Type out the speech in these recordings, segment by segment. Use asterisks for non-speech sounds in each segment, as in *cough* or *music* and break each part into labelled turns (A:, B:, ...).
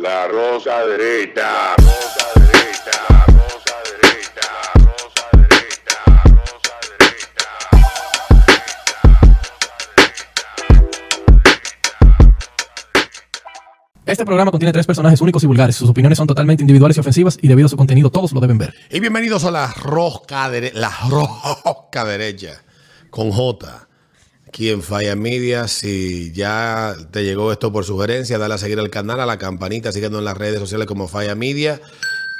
A: La rosa derecha, rosa derecha, rosa derecha, rosa derecha, rosa derecha.
B: Este programa contiene tres personajes únicos y vulgares. Sus opiniones son totalmente individuales y ofensivas y debido a su contenido todos lo deben ver.
C: Y bienvenidos a la rosca, dere- la rosca derecha con J. Aquí en Falla Media. Si ya te llegó esto por sugerencia, dale a seguir al canal, a la campanita, síguenos en las redes sociales como Falla Media.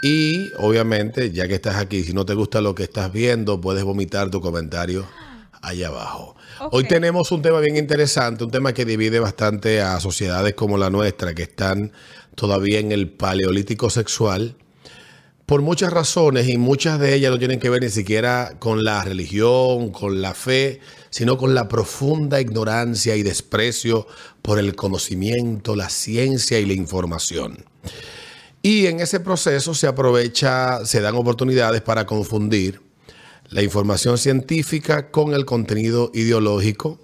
C: Y obviamente, ya que estás aquí, si no te gusta lo que estás viendo, puedes vomitar tu comentario allá abajo. Hoy tenemos un tema bien interesante, un tema que divide bastante a sociedades como la nuestra, que están todavía en el paleolítico sexual por muchas razones y muchas de ellas no tienen que ver ni siquiera con la religión, con la fe, sino con la profunda ignorancia y desprecio por el conocimiento, la ciencia y la información. Y en ese proceso se aprovecha, se dan oportunidades para confundir la información científica con el contenido ideológico,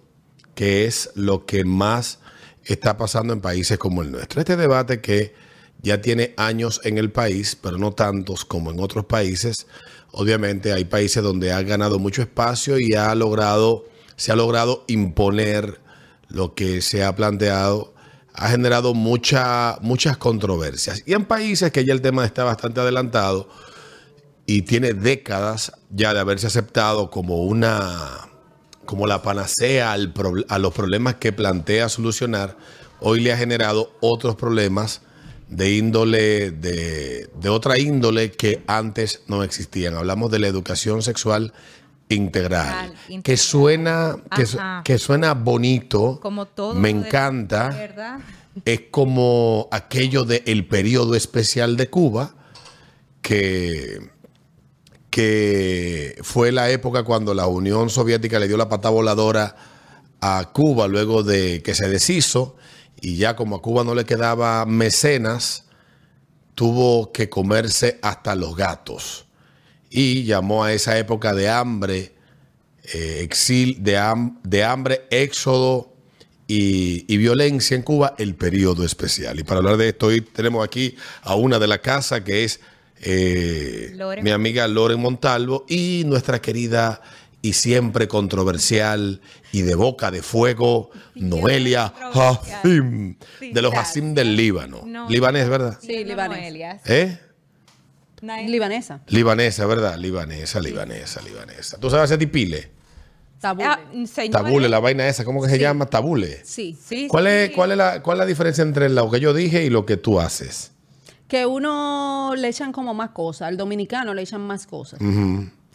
C: que es lo que más está pasando en países como el nuestro. Este debate que ya tiene años en el país, pero no tantos como en otros países. Obviamente hay países donde ha ganado mucho espacio y ha logrado, se ha logrado imponer lo que se ha planteado, ha generado mucha, muchas controversias. Y en países que ya el tema está bastante adelantado, y tiene décadas ya de haberse aceptado como una como la panacea a los problemas que plantea solucionar, hoy le ha generado otros problemas de índole, de, de otra índole que antes no existían. Hablamos de la educación sexual integral,
D: Integral,
C: que suena, que, que suena bonito,
D: Como todo.
C: me
D: de-
C: encanta es como aquello del periodo especial de Cuba, que, que fue la época cuando la Unión Soviética le dio la pata voladora a Cuba luego de que se deshizo y ya como a Cuba no le quedaba mecenas, tuvo que comerse hasta los gatos. Y llamó a esa época de hambre, eh, exil, de, ham- de hambre, éxodo y, y violencia en Cuba, el periodo especial. Y para hablar de esto, hoy tenemos aquí a una de la casa que es eh, mi amiga Loren Montalvo y nuestra querida y siempre controversial y de boca de fuego, *laughs* Noelia de los. Hassim del Líbano.
D: No.
C: Libanés, ¿verdad?
E: Sí, libanés.
C: ¿Eh?
E: Libanesa.
C: Libanesa, ¿verdad? Libanesa, libanesa, libanesa. ¿Tú sabes hacer tipile?
E: Tabule.
D: Ah, señores,
C: Tabule, la vaina esa, ¿cómo que se
E: Sí.
C: llama? Tabule.
E: Sí.
D: Sí,
C: ¿Cuál es, cuál, es la, ¿Cuál es la diferencia entre lo que yo dije y lo que tú haces?
E: Que uno le echan como más cosas. Al dominicano le echan más cosas.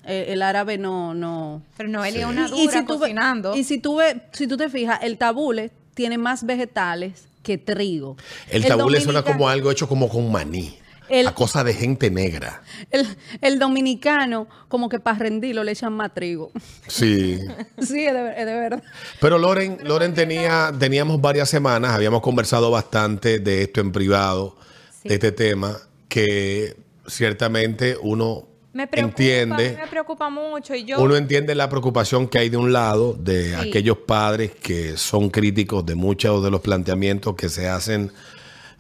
E: Eh, el árabe no, no.
D: Pero Noelia es
C: Sí.
D: una
E: Y- y
D: dura
E: si tú
D: cocinando.
E: y si tú, ve- si tú te fijas, el tabule tiene más vegetales que trigo.
C: El tabule suena como algo hecho como con maní.
E: El-
C: a cosa de gente negra.
E: El, el dominicano, como que para rendirlo, le echan más trigo.
C: Sí. *laughs*
E: sí, es de, es de verdad.
C: Pero Loren, Loren tenía, teníamos varias semanas, habíamos conversado bastante de esto en privado,
D: Sí.
C: de este tema, que ciertamente uno
D: me preocupa,
C: entiende.
D: me preocupa mucho y yo
C: Uno entiende la preocupación que hay de un lado de
D: Sí.
C: aquellos padres que son críticos de muchos de los planteamientos que se hacen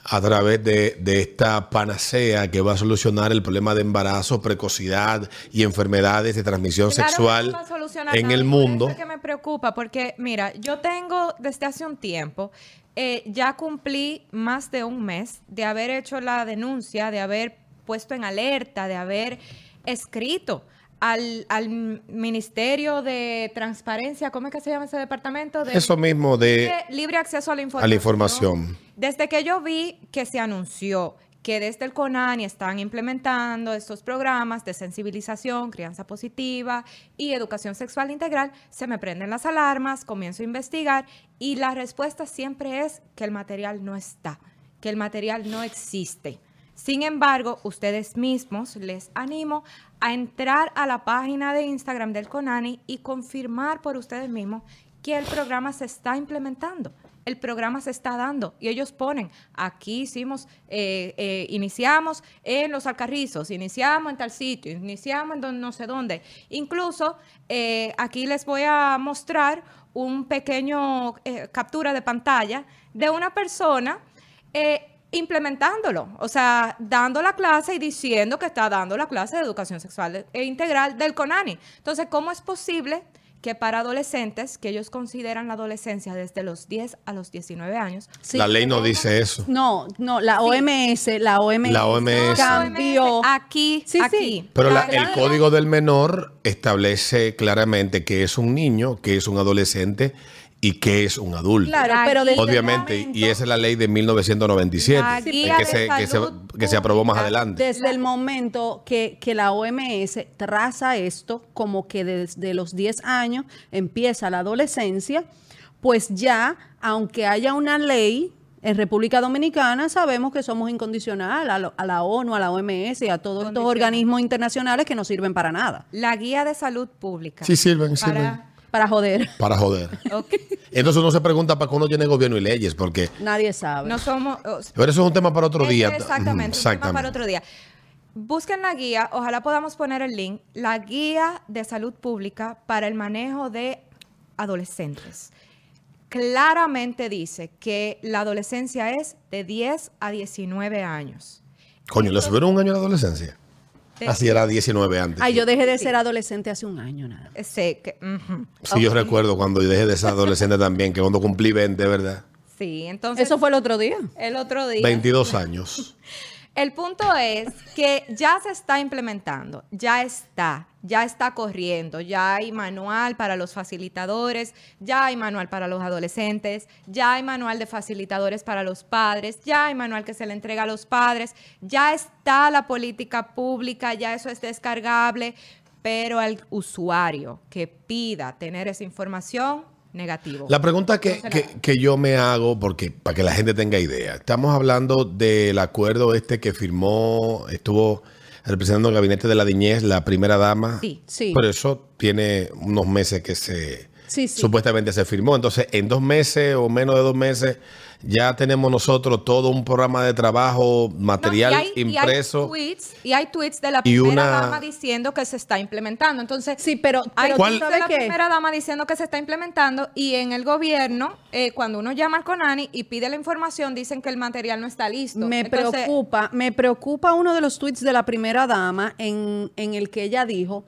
C: a través de, de esta panacea que va a solucionar el problema de embarazo, precocidad y enfermedades de transmisión
D: Claro
C: sexual
D: no
C: en el mundo.
D: eso es que me preocupa, porque mira, yo tengo desde hace un tiempo, eh, ya cumplí más de un mes de haber hecho la denuncia, de haber puesto en alerta, de haber escrito al, al Ministerio de Transparencia, ¿cómo es que se llama ese departamento? De,
C: Eso mismo de
D: Libre, acceso a la información.
C: a la información.
D: Desde que yo vi que se anunció que desde el CONANI están implementando estos programas de sensibilización, crianza positiva y educación sexual integral, se me prenden las alarmas, comienzo a investigar y la respuesta siempre es que el material no está, que el material no existe. Sin embargo, ustedes mismos les animo a entrar a la página de Instagram del CONANI y confirmar por ustedes mismos que el programa se está implementando. El programa se está dando y ellos ponen, aquí hicimos, eh, eh, iniciamos en los alcarrizos, iniciamos en tal sitio, iniciamos en don- no sé dónde. Incluso eh, aquí les voy a mostrar un pequeño eh, captura de pantalla de una persona implementándolo, o sea, dando la clase y diciendo que está dando la clase de educación sexual e integral del CONANI. Entonces, ¿cómo es posible que para adolescentes, que ellos consideran la adolescencia desde los 10 a los 19 años,
E: Sí.
C: la ley no dice eso.
E: No, no, la OMS, la OMS,
C: La OMS.
E: cambió.
D: aquí,
E: Sí, sí.
D: aquí.
C: Pero la- el código del menor establece claramente que es un niño, que es un adolescente y que es un adulto.
E: Claro,
D: La
E: pero
C: Obviamente, y esa es la ley de 1997,
D: La
C: eh,
D: guía
C: que,
D: de
C: se, que, se, que se aprobó más adelante.
E: Desde el momento que, que la OMS traza esto, como que desde los 10 años empieza la adolescencia, pues ya, aunque haya una ley en República Dominicana, sabemos que somos incondicional a, lo- a la ONU, a la OMS y a todos estos organismos internacionales que no sirven para nada,
D: La guía de salud pública.
C: Sí sirven,
D: Para-
C: sirven.
E: Para joder.
C: Para joder. *laughs*
D: Ok.
C: Entonces uno se pregunta para qué uno tiene gobierno y leyes, porque...
E: Nadie sabe.
D: No somos...
C: Pero eso es un tema para otro
D: Ese-
C: día.
D: Exactamente,
C: Ujú,
D: un tema para otro día. Busquen la guía, ojalá podamos poner el link, la guía de salud pública para el manejo de adolescentes. Claramente dice que la adolescencia es de 10 a 19 años.
C: Coño, ¿le subieron un año a la adolescencia? Así era 19 antes.
E: Ay, yo dejé de ser adolescente hace un año nada.
D: Sé que...
C: Sí, yo recuerdo cuando yo dejé de ser adolescente también, que cuando cumplí 20, ¿verdad?
D: Sí, entonces...
E: Eso fue el otro día.
D: el otro día.
C: 22 años. *laughs*
D: El punto es que ya se está implementando, ya está, ya está corriendo, ya hay manual para los facilitadores, ya hay manual para los adolescentes, ya hay manual de facilitadores para los padres, ya hay manual que se le entrega a los padres, ya está la política pública, ya eso es descargable, pero al usuario que pida tener esa información, negativo.
C: La pregunta que,
D: No
C: que- que yo me hago, porque para que la gente tenga idea, estamos hablando del acuerdo este que firmó, estuvo representando el gabinete de la niñez, la primera dama.
D: Sí.
E: Sí.
C: Pero eso tiene unos meses que se
E: Sí, sí.
C: supuestamente se firmó. Entonces, en dos meses o menos de dos meses, ya tenemos nosotros todo un programa de trabajo, material
D: No, y hay- y hay
C: impreso.
D: tweets, y hay tweets de la primera
C: una-
D: dama diciendo que se está implementando. Entonces,
E: Sí, pero,
D: hay
C: ¿Cuál-
D: tweets de la
E: qué?
D: primera dama diciendo que se está implementando y en el gobierno, eh, cuando uno llama al CONANI y pide la información, dicen que el material no está listo.
E: Me
D: Entonces,
E: preocupa, me preocupa uno de los tweets de la primera dama en, en el que ella dijo,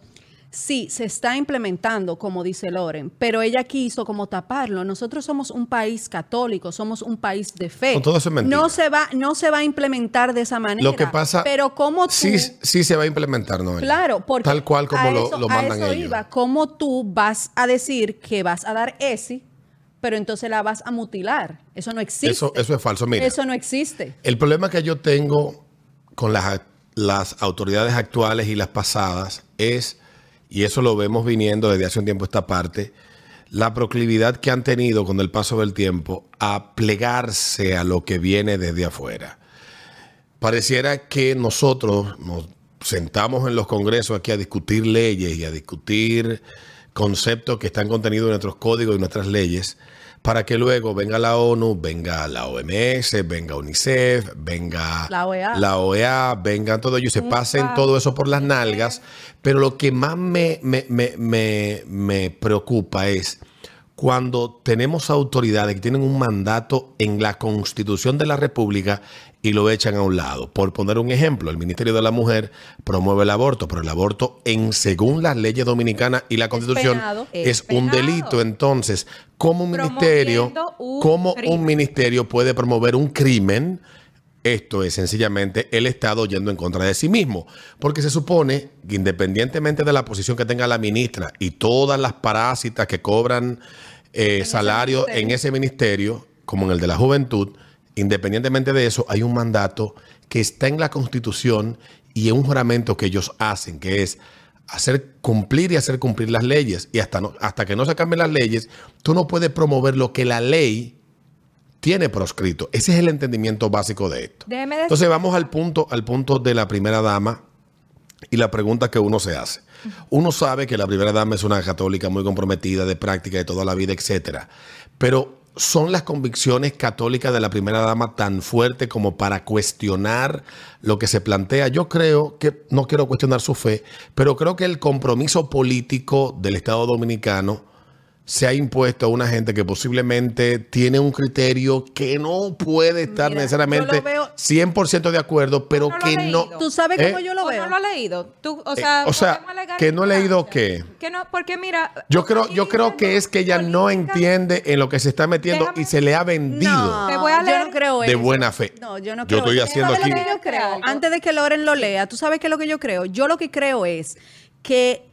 E: sí, se está implementando, como dice Loren, pero ella quiso como taparlo. Nosotros somos un país católico, somos un país de fe.
C: No, todo eso es mentira.
E: No se va, no se va a implementar de esa manera.
C: Lo que pasa,
E: pero como tú,
C: sí, sí se va a implementar, ¿no?
E: Claro, porque
C: Tal cual como
E: a
C: lo,
E: eso-
C: lo
E: a
C: mandan
E: eso
C: ellos.
E: iba. ¿Cómo tú vas a decir que vas a dar ESI, pero entonces la vas a mutilar? Eso no existe.
C: Eso, eso es falso. Mira,
E: Eso no existe.
C: el problema que yo tengo con las, las autoridades actuales y las pasadas es, y eso lo vemos viniendo desde hace un tiempo esta parte, la proclividad que han tenido con el paso del tiempo a plegarse a lo que viene desde afuera. Pareciera que nosotros nos sentamos en los congresos aquí a discutir leyes y a discutir conceptos que están contenidos en nuestros códigos y nuestras leyes, para que luego venga la ONU, venga la OMS, venga UNICEF, venga
E: La OEA.
C: la OEA, vengan todo ello y se pasen todo eso por las nalgas. Pero lo que más me, me, me, me, me preocupa es cuando tenemos autoridades que tienen un mandato en la Constitución de la República y lo echan a un lado. Por poner un ejemplo, el Ministerio de la Mujer promueve el aborto, pero el aborto en según las leyes dominicanas y la Constitución
E: penado.
C: es,
D: Es
C: un delito. Entonces, ¿cómo un ministerio,
D: un
C: cómo un ministerio puede promover un crimen? Esto es sencillamente el Estado yendo en contra de sí mismo, porque se supone que independientemente de la posición que tenga la ministra y todas las parásitas que cobran eh, salario en ese ministerio, como en el de la juventud, independientemente de eso, hay un mandato que está en la Constitución y en un juramento que ellos hacen, que es hacer cumplir y hacer cumplir las leyes. Y hasta, no- hasta que no se cambien las leyes, tú no puedes promover lo que la ley tiene proscrito. Ese es el entendimiento básico de esto.
D: Déjeme
C: Entonces vamos al punto, al punto de la primera dama y la pregunta que uno se hace. Uno sabe que la primera dama es una católica muy comprometida, de práctica de toda la vida, etcétera. Pero son las convicciones católicas de la primera dama tan fuertes como para cuestionar lo que se plantea. Yo creo que no quiero cuestionar su fe, pero creo que el compromiso político del Estado Dominicano se ha impuesto a una gente que posiblemente tiene un criterio que no puede estar
E: Mira,
C: necesariamente
E: veo-
C: 100% de acuerdo, pero
D: No
C: que
D: he
C: no...
D: leído.
E: ¿Tú sabes
C: ¿Eh?
E: cómo yo lo
D: ¿O
E: veo?
D: no lo ha leído? Tú, o
C: Eh,
D: sea,
C: o sea, que no he leído qué.
D: Que no, porque mira...
C: Yo creo, yo creo que es que ella no entiende en lo que se está metiendo
D: Déjame-
C: y se le ha vendido
E: No,
D: Te voy a
E: yo
D: leer
E: no creo
C: de
E: eso.
C: buena fe.
E: No, yo no
C: Yo
E: creo
C: estoy
E: eso.
C: haciendo
E: ¿Sabes
C: aquí...
E: lo que yo creo? Antes de que Loren lo lea, ¿tú sabes qué es lo que yo creo? Yo lo que creo es que,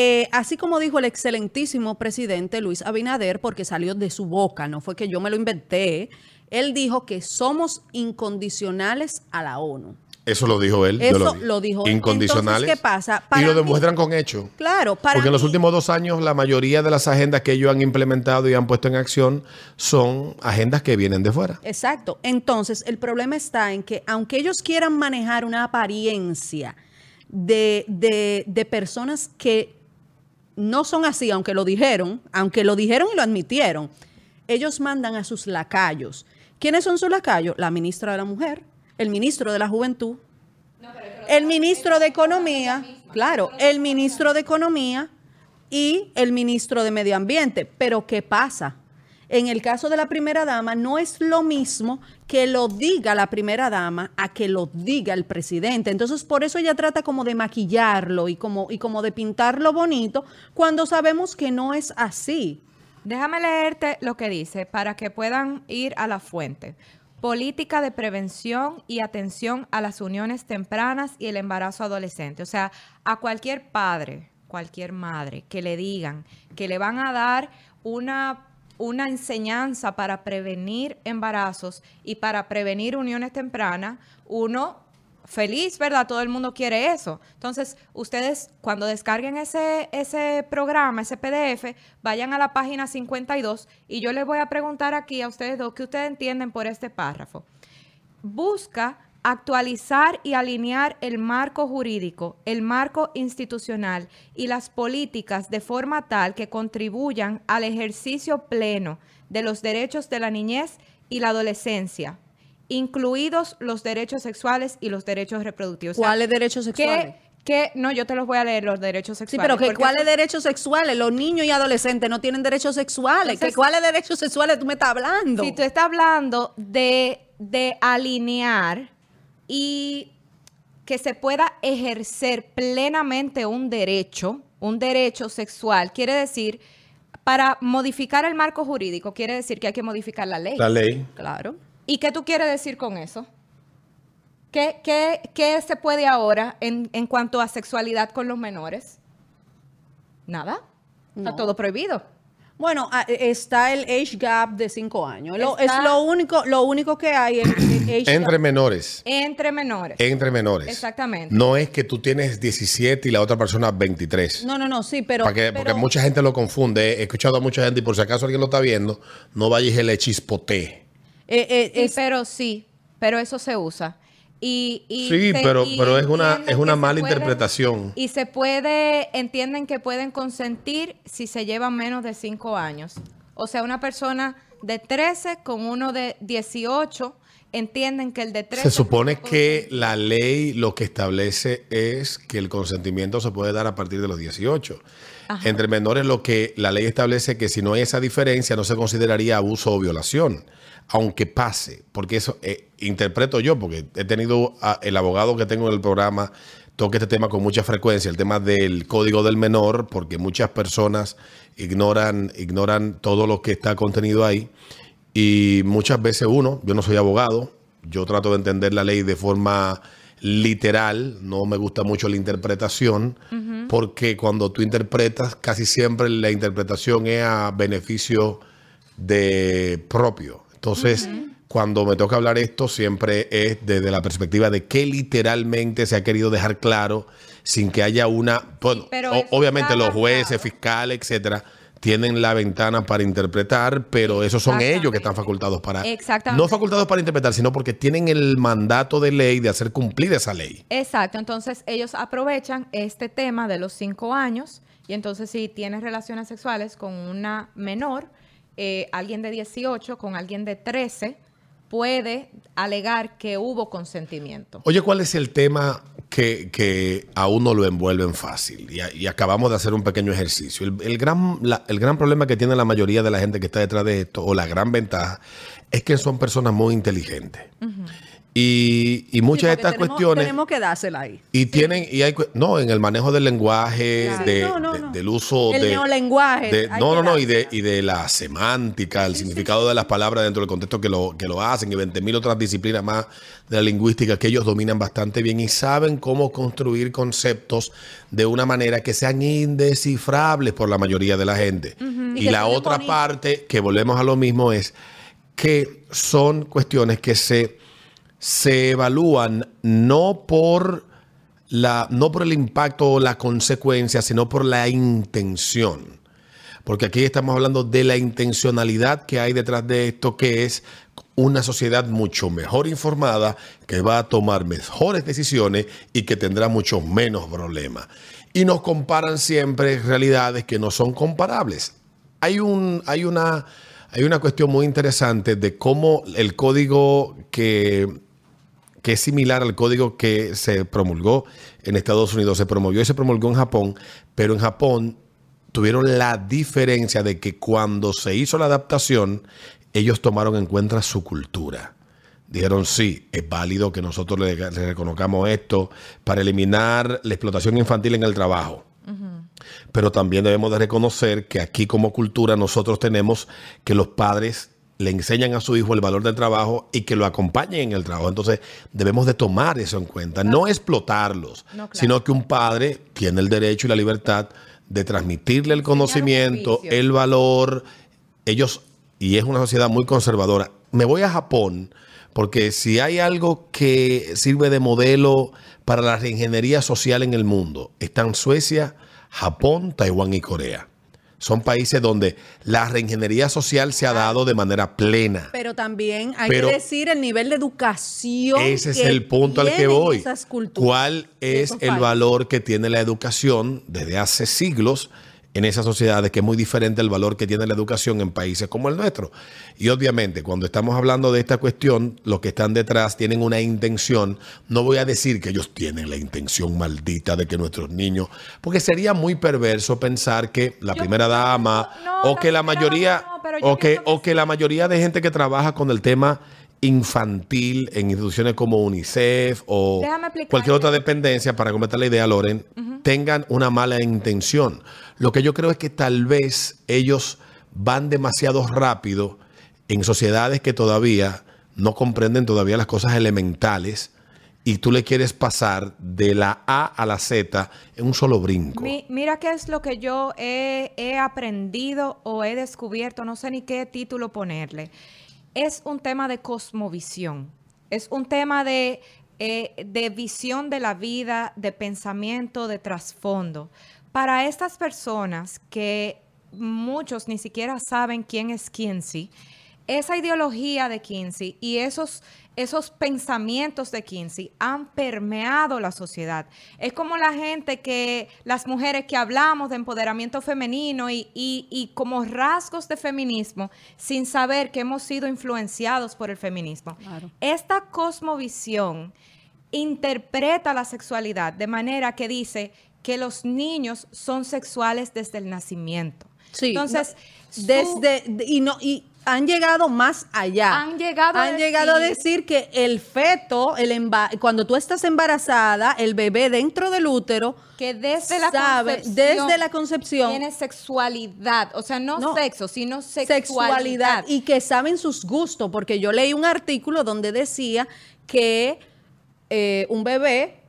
E: eh, así como dijo el excelentísimo presidente Luis Abinader, porque salió de su boca, no fue que yo me lo inventé, él dijo que somos incondicionales a la ONU.
C: Eso lo dijo él.
E: Eso lo dijo él.
C: Incondicionales.
E: Entonces, ¿qué pasa?
C: y lo
E: mí-
C: demuestran con hechos.
E: Claro, para
C: Porque en los últimos dos años la mayoría de las agendas que ellos han implementado y han puesto en acción son agendas que vienen de fuera.
E: Exacto. Entonces, el problema está en que aunque ellos quieran manejar una apariencia de, de- de personas que no son así, aunque lo dijeron, aunque lo dijeron y lo admitieron, ellos mandan a sus lacayos. ¿Quiénes son sus lacayos? La ministra de la Mujer, el ministro de la Juventud, el ministro de Economía, claro, el ministro de Economía y el ministro de Medio Ambiente. Pero ¿qué pasa? En el caso de la primera dama, no es lo mismo que lo diga la primera dama a que lo diga el presidente. Entonces, por eso ella trata como de maquillarlo y como, y como de pintarlo bonito, cuando sabemos que no es así.
D: Déjame leerte lo que dice para que puedan ir a la fuente. Política de prevención y atención a las uniones tempranas y el embarazo adolescente. O sea, a cualquier padre, cualquier madre que le digan que le van a dar una, una enseñanza para prevenir embarazos y para prevenir uniones tempranas, uno feliz, ¿verdad? Todo el mundo quiere eso. Entonces, ustedes cuando descarguen ese, ese programa, ese PDF, vayan a la página 52 y yo les voy a preguntar aquí a ustedes dos qué ustedes entienden por este párrafo. Busca actualizar y alinear el marco jurídico, el marco institucional y las políticas de forma tal que contribuyan al ejercicio pleno de los derechos de la niñez y la adolescencia, incluidos los derechos sexuales y los derechos reproductivos. O sea,
E: ¿Cuáles derechos sexuales?
D: ¿qué- qué? No, yo te los voy a leer, los derechos
E: Sí,
D: sexuales.
E: pero que
D: porque
E: cuáles
D: eso-
E: derechos sexuales? Los niños y adolescentes no tienen derechos sexuales.
D: Entonces-
E: ¿Que ¿Cuáles derechos sexuales tú me estás hablando?
D: Si tú estás hablando de, de alinear y que se pueda ejercer plenamente un derecho, un derecho sexual, quiere decir, para modificar el marco jurídico, quiere decir que hay que modificar la ley.
C: La ley.
E: Claro.
D: ¿Y qué tú quieres decir con eso? ¿Qué, qué- qué se puede ahora en, en cuanto a sexualidad con los menores? Nada. Está todo prohibido.
E: Bueno, ah, eh, está el age gap de cinco años. Lo- es lo único, lo único que hay. El, el *coughs* age
C: Entre
E: gap.
C: menores.
D: Entre menores.
C: Entre menores.
D: Exactamente.
C: No es que tú tienes 17 y la otra persona 23.
E: No, no, no, sí, pero.
C: Para que-
E: pero-
C: porque mucha gente lo confunde. He escuchado a mucha gente y por si acaso alguien lo está viendo, no vayas y le chispote.
E: eh, eh,
D: Sí,
E: es-
D: pero sí, pero eso se usa. Y, y
C: Sí,
D: se-
C: pero-
D: y
C: pero es una- es una mala interpretación.
D: Y se puede, entienden que pueden consentir si se llevan menos de cinco años. O sea, una persona de 13 con uno de 18, entienden que el de 13...
C: Se supone que la ley lo que establece es que el consentimiento se puede dar a partir de los 18. Entre menores lo que la ley establece que si no hay esa diferencia no se consideraría abuso o violación, aunque pase, porque eso eh, interpreto yo, porque he tenido a- el abogado que tengo en el programa toca este tema con mucha frecuencia, el tema del código del menor, porque muchas personas ignoran, ignoran todo lo que está contenido ahí. Y muchas veces uno, yo no soy abogado, yo trato de entender la ley de forma literal, no me gusta mucho la interpretación, porque cuando tú interpretas, casi siempre la interpretación es a beneficio de propio. Entonces, cuando me toca hablar esto, siempre es desde la perspectiva de qué literalmente se ha querido dejar claro sin que haya una... Bueno,
D: pero
C: o- obviamente los jueces, fiscales, etcétera, tienen la ventana para interpretar, pero esos son ellos que están facultados para...
D: Exactamente.
C: No facultados para interpretar, sino porque tienen el mandato de ley de hacer cumplir esa ley.
D: Exacto, entonces ellos aprovechan este tema de los cinco años y entonces si tienes relaciones sexuales con una menor, eh, alguien de 18 con alguien de 13, puede alegar que hubo consentimiento.
C: Oye, ¿cuál es el tema que, que a uno lo envuelven fácil. Y, a- y acabamos de hacer un pequeño ejercicio. El, el gran, la- el gran problema que tiene la mayoría de la gente que está detrás de esto, o la gran ventaja, es que son personas muy inteligentes. Y, y muchas
E: Sí,
C: de estas
E: tenemos-
C: cuestiones...
E: Tenemos que dársela ahí.
C: Y tienen, y hay, no, en el manejo del lenguaje,
E: Claro.
C: de-
E: No, no,
C: de-
E: no.
C: del uso
E: El
C: de.
E: neolenguaje,
C: de- no, no, no, y de, y de la semántica, el significado de las palabras dentro del contexto que lo, que lo hacen, y 20.000 otras disciplinas más de la lingüística que ellos dominan bastante bien y saben cómo construir conceptos de una manera que sean indescifrables por la mayoría de la gente.
E: Y
C: la otra
E: bonito.
C: parte, que volvemos a lo mismo, es que son cuestiones que se se evalúan no por la no por el impacto o la consecuencia, sino por la intención. Porque aquí estamos hablando de la intencionalidad que hay detrás de esto, que es una sociedad mucho mejor informada, que va a tomar mejores decisiones y que tendrá mucho menos problemas. Y nos comparan siempre realidades que no son comparables. Hay, un, hay, una, hay una cuestión muy interesante de cómo el código que que es similar al código que se promulgó en Estados Unidos. Se promovió y se promulgó en Japón, pero en Japón tuvieron la diferencia de que cuando se hizo la adaptación, ellos tomaron en cuenta su cultura. Dijeron, sí, es válido que nosotros le, le reconozcamos esto para eliminar la explotación infantil en el trabajo. Pero también debemos de reconocer que aquí como cultura nosotros tenemos que los padres le enseñan a su hijo el valor del trabajo y que lo acompañen en el trabajo. Entonces debemos de tomar eso en cuenta, no explotarlos,
D: No, claro.
C: sino que un padre tiene el derecho y la libertad de transmitirle el conocimiento, el valor. Ellos, y es una sociedad muy conservadora. Me voy a Japón porque si hay algo que sirve de modelo para la reingeniería social en el mundo, están Suecia, Japón, Taiwán y Corea. Son países donde la reingeniería social se ha dado de manera plena.
E: Pero también hay
C: Pero-
E: que decir el nivel de educación.
C: Ese es el punto al que voy.
E: culturas
C: ¿Cuál es el valor que tiene la educación desde hace siglos en esas sociedades, que es muy diferente al valor que tiene la educación en países como el nuestro? Y obviamente, cuando estamos hablando de esta cuestión, los que están detrás tienen una intención. No voy a decir que ellos tienen la intención maldita de que nuestros niños, porque sería muy perverso pensar que la
D: Yo
C: primera dama
D: no,
C: o que la mayoría
D: no,
C: o que o que la mayoría de gente que trabaja con el tema infantil en instituciones como UNICEF o cualquier otra dependencia, para completar la idea, Loren, tengan una mala intención. Lo que yo creo es que tal vez ellos van demasiado rápido en sociedades que todavía no comprenden todavía las cosas elementales y tú le quieres pasar de la A a la Z en un solo brinco.
D: Mi- mira qué es lo que yo he, he aprendido o he descubierto, no sé ni qué título ponerle. Es un tema de cosmovisión, es un tema de, eh, de visión de la vida, de pensamiento, de trasfondo. Para estas personas que muchos ni siquiera saben quién es Kinsey, esa ideología de Kinsey y esos, esos pensamientos de Kinsey han permeado la sociedad. Es como la gente que, las mujeres que hablamos de empoderamiento femenino y, y- y como rasgos de feminismo sin saber que hemos sido influenciados por el feminismo.
E: Claro.
D: Esta cosmovisión interpreta la sexualidad de manera que dice que los niños son sexuales desde el nacimiento.
E: Sí.
D: Entonces,
E: no, desde de- y no y han llegado más allá.
D: Han llegado a
E: Han llegado a
D: decir-
E: decir que el feto, el emba- cuando tú estás embarazada, el bebé dentro del útero
D: que desde la
E: sabe,
D: concepción
E: desde la concepción
D: tiene sexualidad, o sea, no,
E: No.
D: sexo, sino sexualidad.
E: sexualidad y que saben sus gustos, porque yo leí un artículo donde decía que eh, un bebé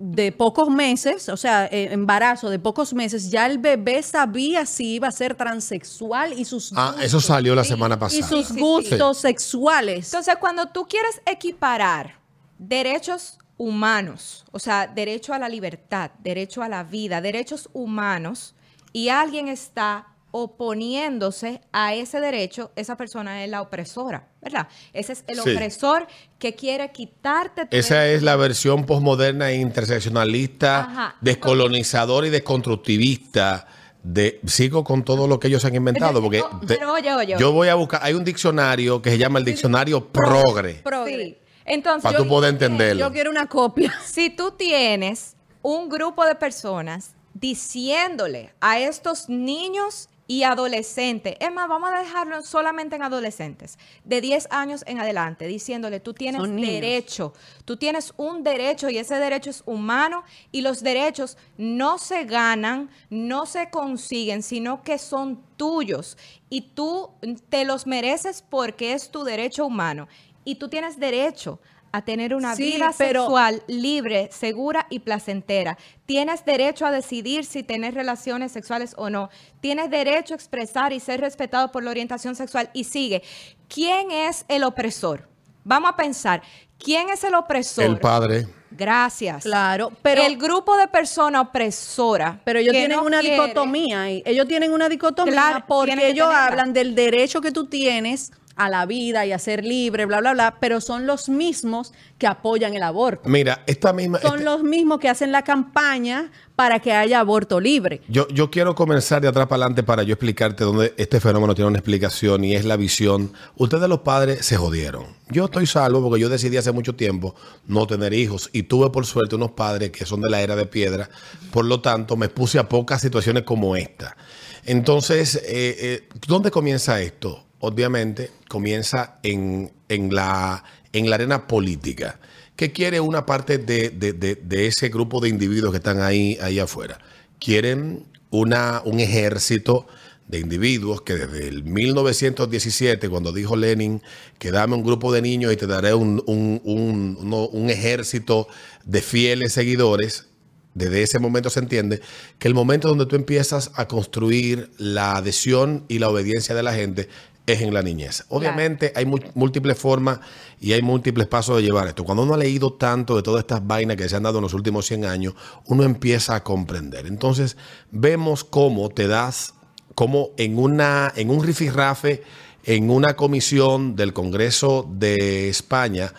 E: de pocos meses, o sea, eh, embarazo de pocos meses, ya el bebé sabía si iba a ser transexual y sus
C: Ah,
E: gustos,
C: eso salió la semana
E: y
C: pasada.
E: sus
D: Sí, sí, sí.
E: gustos sexuales.
D: Entonces, cuando tú quieres equiparar derechos humanos, o sea, derecho a la libertad, derecho a la vida, derechos humanos, y alguien está oponiéndose a ese derecho, esa persona es la opresora, ¿verdad? Ese es el
C: Sí.
D: opresor que quiere quitarte tu
C: Esa es la versión posmoderna e interseccionalista,
D: Ajá.
C: descolonizadora y desconstructivista. De, sigo con todo lo que ellos han inventado, *laughs* porque
D: No,
C: te-
D: pero oye, oye,
C: yo
D: oye.
C: voy a buscar, hay un diccionario que se llama el diccionario progre.
E: Progre.
D: Sí. Entonces,
C: Para tú poder entenderlo.
E: Yo quiero una copia. *laughs*
D: si tú tienes un grupo de personas diciéndole a estos niños y adolescentes, es más, vamos a dejarlo solamente en adolescentes, de 10 años en adelante, diciéndole, tú tienes derecho, tú tienes un derecho y ese derecho es humano y los derechos no se ganan, no se consiguen, sino que son tuyos y tú te los mereces porque es tu derecho humano y tú tienes derecho a tener una
E: Sí,
D: vida
E: pero-
D: sexual libre, segura y placentera. Tienes derecho a decidir si tener relaciones sexuales o no. Tienes derecho a expresar y ser respetado por la orientación sexual. Y sigue. ¿Quién es el opresor? Vamos a pensar. ¿Quién es el opresor?
C: El padre.
D: Gracias.
E: Claro, pero-
D: el grupo de personas opresora.
E: Pero ellos tienen
D: no
E: una
D: quiere-
E: dicotomía ahí. Ellos tienen una dicotomía
D: Claro,
E: porque
D: que
E: ellos hablan del derecho que tú tienes a la vida y a ser libre, bla, bla, bla, pero son los mismos que apoyan el aborto.
C: Mira, esta misma.
E: Son
C: este-
E: los mismos que hacen la campaña para que haya aborto libre.
C: Yo, yo quiero comenzar de atrás para adelante para yo explicarte dónde este fenómeno tiene una explicación y es la visión. Ustedes los padres se jodieron. Yo estoy salvo porque yo decidí hace mucho tiempo no tener hijos y tuve por suerte unos padres que son de la era de piedra. Por lo tanto, me puse a pocas situaciones como esta. Entonces, eh, eh, ¿dónde comienza esto? Obviamente, comienza en, en la, en la arena política. ¿Qué quiere una parte de, de- de- ese grupo de individuos que están ahí, ahí afuera? Quieren una, un ejército de individuos que desde el 1917, cuando dijo Lenin que dame un grupo de niños y te daré un, un- un- un ejército de fieles seguidores, desde ese momento se entiende que el momento donde tú empiezas a construir la adhesión y la obediencia de la gente es en la niñez. Obviamente hay múltiples formas y hay múltiples pasos de llevar esto. Cuando uno ha leído tanto de todas estas vainas que se han dado en los últimos 100 años, uno empieza a comprender. Entonces vemos cómo te das, como en, una, en un rifirrafe, en una comisión del Congreso de España,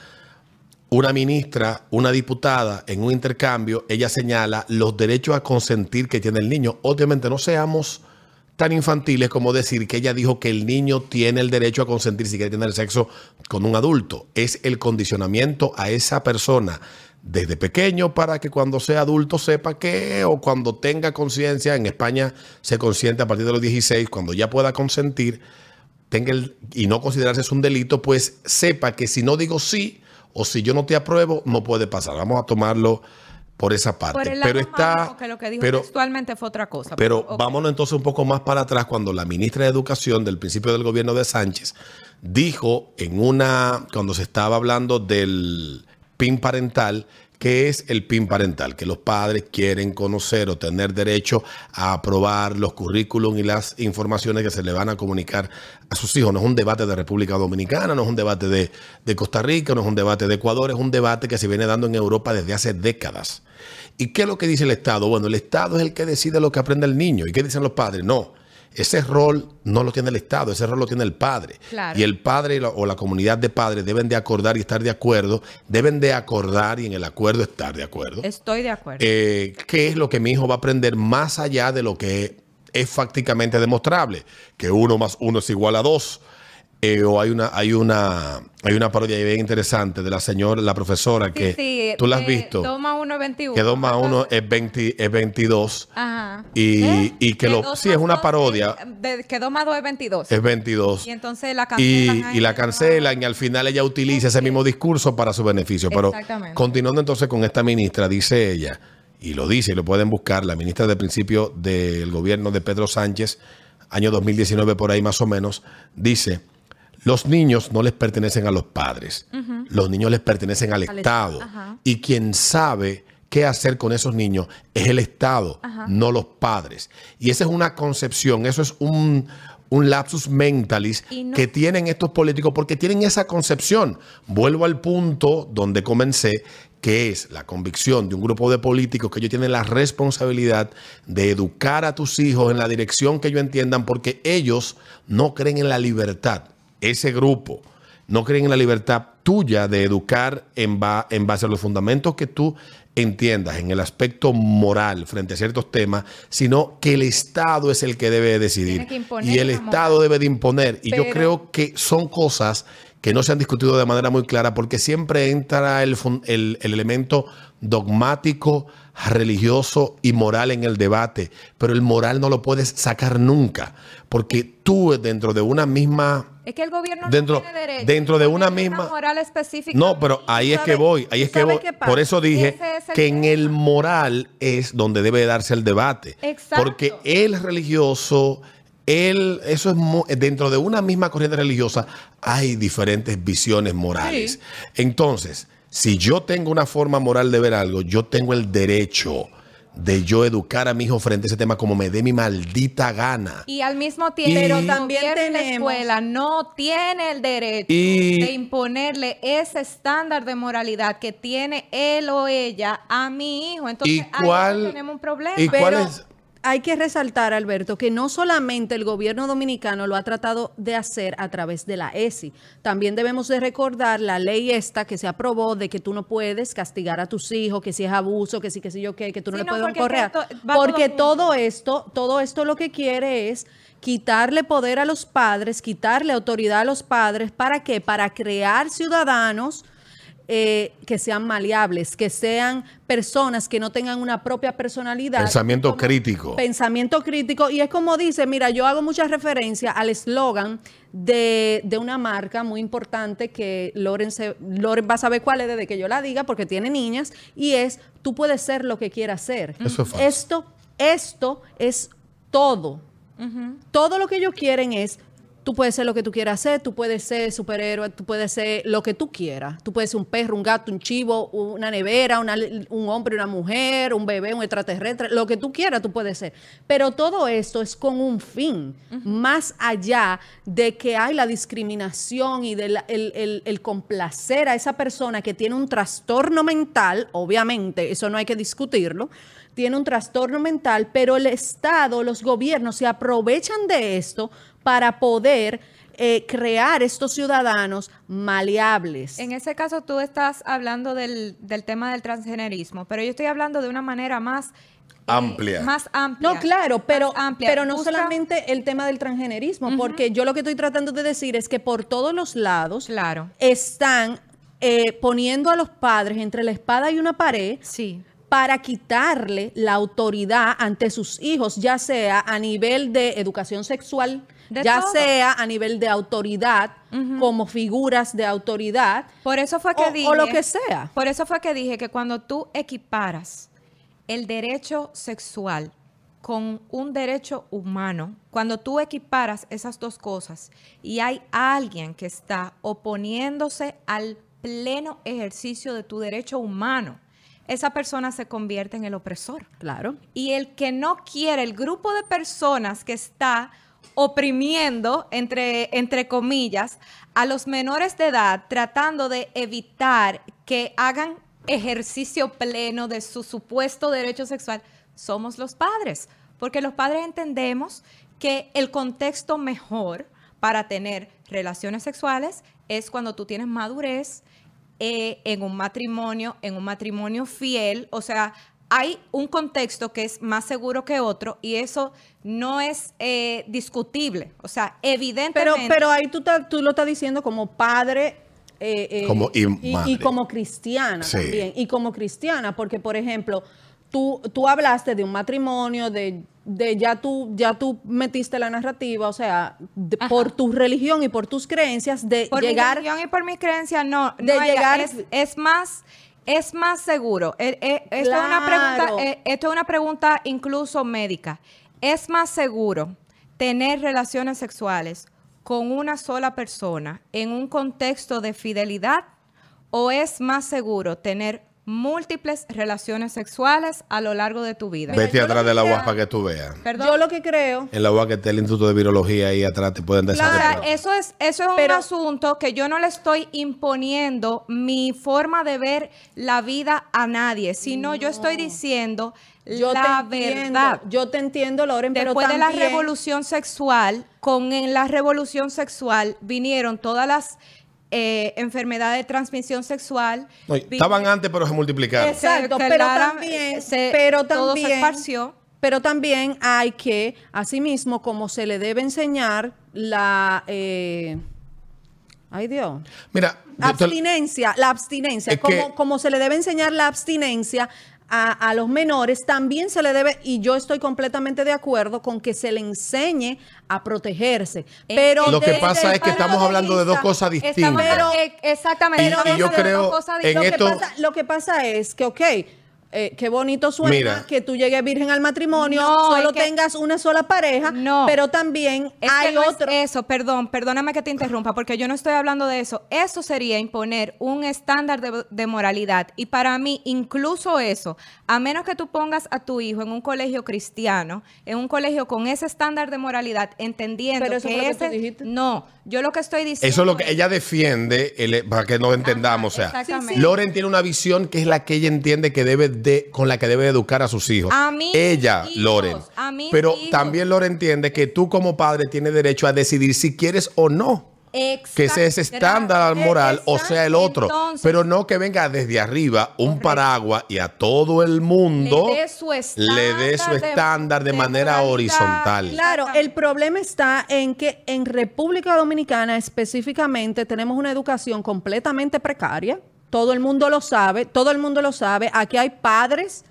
C: una ministra, una diputada, en un intercambio, ella señala los derechos a consentir que tiene el niño. Obviamente no seamos tan infantiles como decir que ella dijo que el niño tiene el derecho a consentir si quiere tener sexo con un adulto. Es el condicionamiento a esa persona desde pequeño para que cuando sea adulto sepa que o cuando tenga conciencia, en España se consiente a partir de los 16, cuando ya pueda consentir, tenga el, y no considerarse un delito, pues sepa que si no digo sí o si yo no te apruebo, no puede pasar. Vamos a tomarlo por esa parte.
D: Por el
C: pero
D: lado
C: está,
D: mágico, que lo que dijo
C: pero,
D: textualmente fue otra cosa.
C: pero vámonos entonces un poco más para atrás cuando la ministra de Educación del principio del gobierno de Sánchez dijo en una, cuando se estaba hablando del PIN parental, que es el PIN parental, que los padres quieren conocer o tener derecho a aprobar los currículum y las informaciones que se le van a comunicar a sus hijos. No es un debate de República Dominicana, no es un debate de, de Costa Rica, no es un debate de Ecuador, es un debate que se viene dando en Europa desde hace décadas. ¿Y qué es lo que dice el Estado? Bueno, el Estado es el que decide lo que aprende el niño. ¿Y qué dicen los padres? No. Ese rol no lo tiene el Estado, ese rol lo tiene el padre.
D: Claro.
C: Y el padre o la comunidad de padres deben de acordar y estar de acuerdo, deben de acordar y en el acuerdo estar de acuerdo.
D: Estoy de acuerdo.
C: Eh, ¿Qué es lo que mi hijo va a aprender más allá de lo que es fácticamente demostrable? Que uno más uno es igual a dos. Eh, o hay una, hay una, hay una parodia bien interesante de la señora, la profesora, que
D: Sí, sí,
C: tú la has
D: de
C: visto.
D: 2 más 1 es 21.
C: Que 2 más 1 es, 20 es 22.
D: Ajá.
C: Y,
D: ¿Eh?
C: y que
D: Que
C: lo, sí, es una parodia,
D: es- de- que 2 más 2 es 22.
C: es 22.
D: Y entonces la
C: Y,
D: cancelan. ahí,
C: y la cancelan y al final ella utiliza ese mismo discurso para su beneficio. Pero
D: Exactamente.
C: continuando entonces con esta ministra, dice ella, y lo dice, y lo pueden buscar, la ministra de principio del gobierno de Pedro Sánchez, año 2019 por ahí más o menos, dice, los niños no les pertenecen a los padres, los niños les pertenecen al, Estado.
D: Ajá.
C: Y quien sabe qué hacer con esos niños es el Estado, no los padres. Y esa es una concepción, eso es un, un lapsus mentalis
D: no-
C: que tienen estos políticos porque tienen esa concepción. Vuelvo al punto donde comencé, que es la convicción de un grupo de políticos que ellos tienen la responsabilidad de educar a tus hijos en la dirección que ellos entiendan porque ellos no creen en la libertad. Ese grupo no creen en la libertad tuya de educar en, ba- en base a los fundamentos que tú entiendas en el aspecto moral frente a ciertos temas, sino que el Estado es el que debe decidir.
D: Que
C: Y el Estado debe de imponer. Y yo creo que son cosas que no se han discutido de manera muy clara porque siempre entra el- el elemento dogmático, religioso y moral en el debate, pero el moral no lo puedes sacar nunca, porque tú dentro de una misma...
D: Es que el gobierno
C: Dentro-
D: no tiene derecho
C: dentro de una misma-
D: moral específica.
C: No, pero ahí es que
E: ¿Sabe-
C: voy, ahí es que voy. Por eso dije
D: es
C: que en el moral es donde debe darse el debate.
D: Exacto.
C: Porque el religioso, el, eso es dentro de una misma corriente religiosa hay diferentes visiones morales. Entonces, si yo tengo una forma moral de ver algo, yo tengo el derecho de yo educar a mi hijo frente a ese tema como me dé mi maldita gana.
D: Y al mismo tiempo, pero
C: Pero
D: también
E: también
D: la
E: tenemos-
D: escuela no tiene el derecho
C: Y-
D: de imponerle ese estándar de moralidad que tiene él o ella a mi hijo. Entonces,
C: ¿Y
D: ahí
C: cuál-
D: tenemos un problema.
C: y cuál
E: Pero
C: es-
E: hay que resaltar, Alberto, que no solamente el gobierno dominicano lo ha tratado de hacer a través de la ESI, también debemos de recordar la ley esta que se aprobó de que tú no puedes castigar a tus hijos, que si es abuso, que si que si yo qué, que tú no
D: Sí,
E: le
D: no,
E: puedes correr.
D: todo
E: Porque
D: junto.
E: todo esto, todo esto lo que quiere es quitarle poder a los padres, quitarle autoridad a los padres, ¿para qué? Para crear ciudadanos eh, que sean maleables, que sean personas que no tengan una propia personalidad.
C: Pensamiento
E: Como-
C: crítico.
E: Pensamiento crítico. Y es como dice, mira, yo hago mucha referencia al eslogan de, de una marca muy importante que Loren, se- Loren va a saber cuál es desde que yo la diga, porque tiene niñas, y es, tú puedes ser lo que quieras ser.
C: Eso es falso.
E: Esto, esto es todo. Todo lo que ellos quieren es, tú puedes ser lo que tú quieras ser, tú puedes ser superhéroe, tú puedes ser lo que tú quieras. Tú puedes ser un perro, un gato, un chivo, una nevera, una- un hombre, una mujer, un bebé, un extraterrestre, lo que tú quieras tú puedes ser. Pero todo esto es con un fin, más allá de que hay la discriminación y del el, el- el complacer a esa persona que tiene un trastorno mental, obviamente, eso no hay que discutirlo, tiene un trastorno mental, pero el Estado, los gobiernos se aprovechan de esto para poder eh, crear estos ciudadanos maleables.
D: En ese caso tú estás hablando del, del tema del transgenerismo, pero yo estoy hablando de una manera más eh,
C: Amplia.
D: Más amplia.
E: No, claro, pero,
D: amplia.
E: pero no
D: Busca-
E: solamente el tema del transgenerismo, porque yo lo que estoy tratando de decir es que por todos los lados
D: Claro.
E: están eh, poniendo a los padres entre la espada y una pared
D: Sí.
E: para quitarle la autoridad ante sus hijos, ya sea a nivel de educación sexual,
D: De
E: ya
D: todo.
E: sea a nivel de autoridad, como figuras de autoridad,
D: Por eso fue que
E: o,
D: dije.
E: o lo que sea.
D: Por eso fue que dije que cuando tú equiparas el derecho sexual con un derecho humano, cuando tú equiparas esas dos cosas y hay alguien que está oponiéndose al pleno ejercicio de tu derecho humano, esa persona se convierte en el opresor.
E: Claro.
D: Y el que no quiere, el grupo de personas que está oprimiendo, entre, entre comillas, a los menores de edad, tratando de evitar que hagan ejercicio pleno de su supuesto derecho sexual, somos los padres. Porque los padres entendemos que el contexto mejor para tener relaciones sexuales es cuando tú tienes madurez, eh, en un matrimonio, en un matrimonio fiel, o sea, hay un contexto que es más seguro que otro y eso no es eh, discutible, o sea,
E: Pero,
D: evidentemente.
E: pero ahí tú, ta- tú lo estás diciendo como padre. eh, eh,
C: Como- y
E: y, como cristiana
C: Sí.
E: también. Y como cristiana, porque, por ejemplo, tú, tú hablaste de un matrimonio, de, de ya, tú, ya tú metiste la narrativa, o sea, de- por tu religión y por tus creencias, de
D: por
E: llegar.
D: mi religión y por mi creencia, no,
E: de
D: no,
E: llegar-
D: es, es más, es más seguro. Eh, eh, esto, es una pregunta, eh, esto es una pregunta incluso médica. ¿Es más seguro tener relaciones sexuales con una sola persona en un contexto de fidelidad o es más seguro tener múltiples relaciones sexuales a lo largo de tu vida?
C: Vete
E: yo lo
C: atrás de la UAS para que tú veas.
D: Perdón.
E: Yo lo que creo.
C: En la UAS que está el Instituto de Virología ahí atrás te pueden
D: O sea,
C: desarrollar.
D: eso es, eso es
E: Pero-
D: un asunto que yo no le estoy imponiendo mi forma de ver la vida a nadie, sino yo estoy diciendo
E: Yo
D: la
E: entiendo,
D: verdad.
E: Yo te entiendo, Loren, pero
D: Después de la
E: también-
D: revolución sexual, con en la revolución sexual vinieron todas las eh, enfermedades de transmisión sexual.
C: No, estaban antes, pero se multiplicaron.
E: Exacto, pero
D: Lara,
E: también,
D: se-
E: pero
D: todo se
E: también,
D: esparció.
E: pero también hay que, asimismo, como se le debe enseñar la, eh, Ay Dios.
C: Mira,
E: Abstinencia, la abstinencia, como,
C: que-
E: como se le debe enseñar la abstinencia a, a los menores, también se le debe, y yo estoy completamente de acuerdo con que se le enseñe a protegerse. Pero
C: Lo que pasa es que estamos hablando de dos cosas
D: Estamos-
C: distintas.
E: Pero-
D: eh, exactamente.
C: Y-
D: estamos
C: y yo creo en
E: lo,
D: distintas.
E: que
C: esto-
E: pasa, lo que pasa es que, ok, eh, qué bonito suena
C: Mira.
E: que tú llegues virgen al matrimonio,
D: No,
E: solo
D: que-
E: tengas una sola pareja,
D: No.
E: pero también
D: Es
E: hay
D: que no es
E: otro.
D: eso, perdón, perdóname que te interrumpa, porque yo no estoy hablando de eso. Eso sería imponer un estándar de, de moralidad. Y para mí, incluso eso, a menos que tú pongas a tu hijo en un colegio cristiano, en un colegio con ese estándar de moralidad, entendiendo
E: Pero eso
D: que
E: fue lo que tú
D: ese.
E: dijiste.
D: No, yo lo que estoy diciendo.
C: Eso es lo que ella defiende, el- para que nos entendamos.
D: Ajá,
C: o sea,
D: exactamente.
C: Loren tiene una visión que es la que ella entiende que debe de, con la que debe educar a sus hijos.
D: A mis
C: ella,
D: hijos,
C: Loren.
D: a mis
C: Pero
D: hijos.
C: también Loren entiende que tú como padre tienes derecho a decidir si quieres o no. Que sea ese
D: Exacto.
C: estándar moral o sea el otro.
D: Entonces-
C: pero no que venga desde arriba un paraguas y a todo el mundo
D: Le dé su estándar de-
C: estándar de,
D: de
C: manera horizontal.
E: Claro, el problema está en que en República Dominicana específicamente tenemos una educación completamente precaria. Todo el mundo lo sabe, todo el mundo lo sabe. Aquí hay padres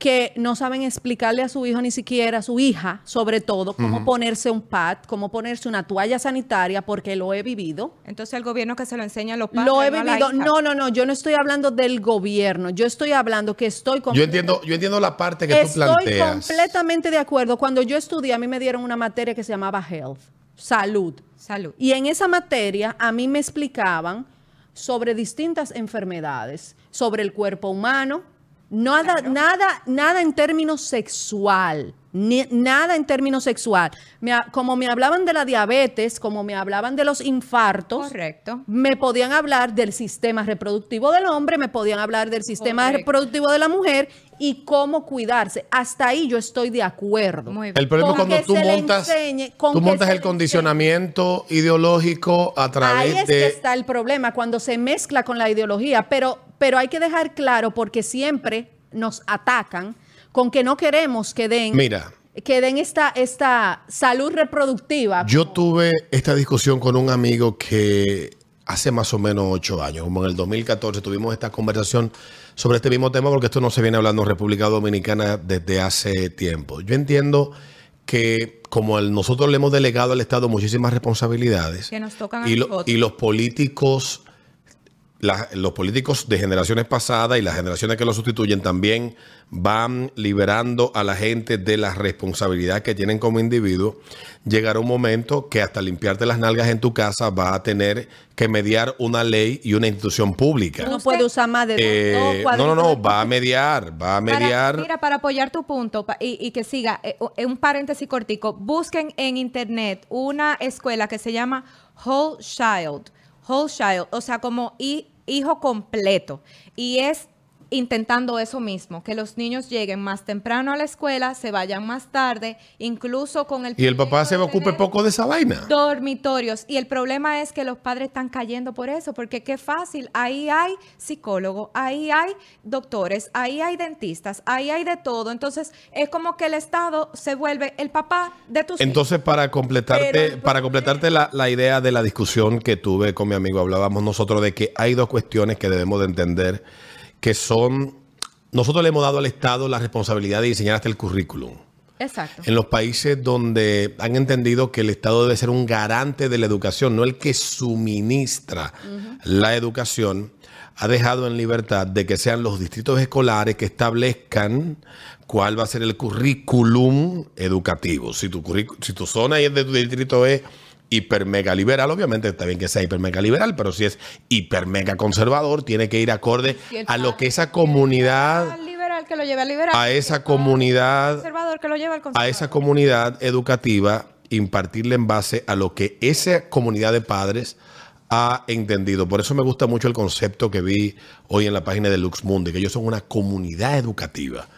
E: que no saben explicarle a su hijo ni siquiera, a su hija, sobre todo, cómo ponerse un pad, cómo ponerse una toalla sanitaria, porque lo he vivido.
D: Entonces el gobierno que se lo enseña a los padres.
E: Lo he
D: no
E: vivido. No, no, no, yo no estoy hablando del gobierno, yo estoy hablando que estoy
C: Yo entiendo, yo entiendo la parte que tú
E: Estoy
C: planteas.
E: completamente de acuerdo. Cuando yo estudié, a mí me dieron una materia que se llamaba Health, salud.
D: Salud.
E: Y en esa materia a mí me explicaban sobre distintas enfermedades, sobre el cuerpo humano, nada, nada, nada en términos sexual, ni- nada en términos sexual. Me como me hablaban de la diabetes, como me hablaban de los infartos,
D: Correcto.
E: me podían hablar del sistema reproductivo del hombre, me podían hablar del sistema
D: Correcto.
E: reproductivo de la mujer y cómo cuidarse. Hasta ahí yo estoy de acuerdo.
D: Muy bien.
C: El problema es
E: Con
C: cuando
E: que
C: tú montas,
E: enseñe, con
C: tú montas el condicionamiento ideológico a
E: Ahí
C: través
E: es que
C: de...
E: está el problema, cuando se mezcla con la ideología, pero, pero hay que dejar claro porque siempre nos atacan con que no queremos que den,
C: Mira,
E: que den esta, esta salud reproductiva.
C: yo tuve esta discusión con un amigo que hace más o menos ocho años, como en el 2014, tuvimos esta conversación sobre este mismo tema porque esto no se viene hablando en República Dominicana desde hace tiempo. Yo entiendo que como el- nosotros le hemos delegado al Estado muchísimas responsabilidades
D: Que nos tocan a
C: y, lo-
D: nosotros.
C: y los políticos la- los políticos de generaciones pasadas y las generaciones que lo sustituyen también van liberando a la gente de la responsabilidad que tienen como individuo. Llegará un momento que hasta limpiarte las nalgas en tu casa va a tener que mediar una ley y una institución pública.
E: no puede usar más de dos-
C: Eh,
E: dos
C: no, no, no, va a mediar, va a
D: Para-
C: mediar.
D: mira, para apoyar tu punto y, y que siga, eh, eh, un paréntesis cortico, busquen en internet una escuela que se llama Whole Child, Whole Child, o sea, como hi- hijo completo. Y es intentando eso mismo, que los niños lleguen más temprano a la escuela, se vayan más tarde, incluso con el...
C: y el papá se ocupe poco de esa vaina.
D: dormitorios. Y el problema es que los padres están cayendo por eso, porque qué fácil. Ahí hay psicólogo, ahí hay doctores, ahí hay dentistas, ahí hay de todo. Entonces es como que el Estado se vuelve el papá de tus hijos.
C: Entonces, para completarte,
E: Pero
C: para completarte la, la idea de la discusión que tuve con mi amigo, hablábamos nosotros de que hay dos cuestiones que debemos de entender, que son, nosotros le hemos dado al Estado la responsabilidad de diseñar hasta el currículum.
D: Exacto.
C: En los países donde han entendido que el Estado debe ser un garante de la educación, no el que suministra la educación, ha dejado en libertad de que sean los distritos escolares que establezcan cuál va a ser el currículum educativo. Si tu, si tu zona y el de tu distrito es hiper mega liberal, obviamente está bien que sea hiper mega liberal, pero si es hiper mega conservador, tiene que ir acorde a lo que esa comunidad
D: al liberal que lo lleve al liberal.
C: a esa comunidad-
D: conservador que lo lleve al
C: a
D: conservador.
C: esa comunidad educativa impartirle en base a lo que esa comunidad de padres ha entendido. Por eso me gusta mucho el concepto que vi hoy en la página de Lux Mundi, que ellos son una comunidad educativa.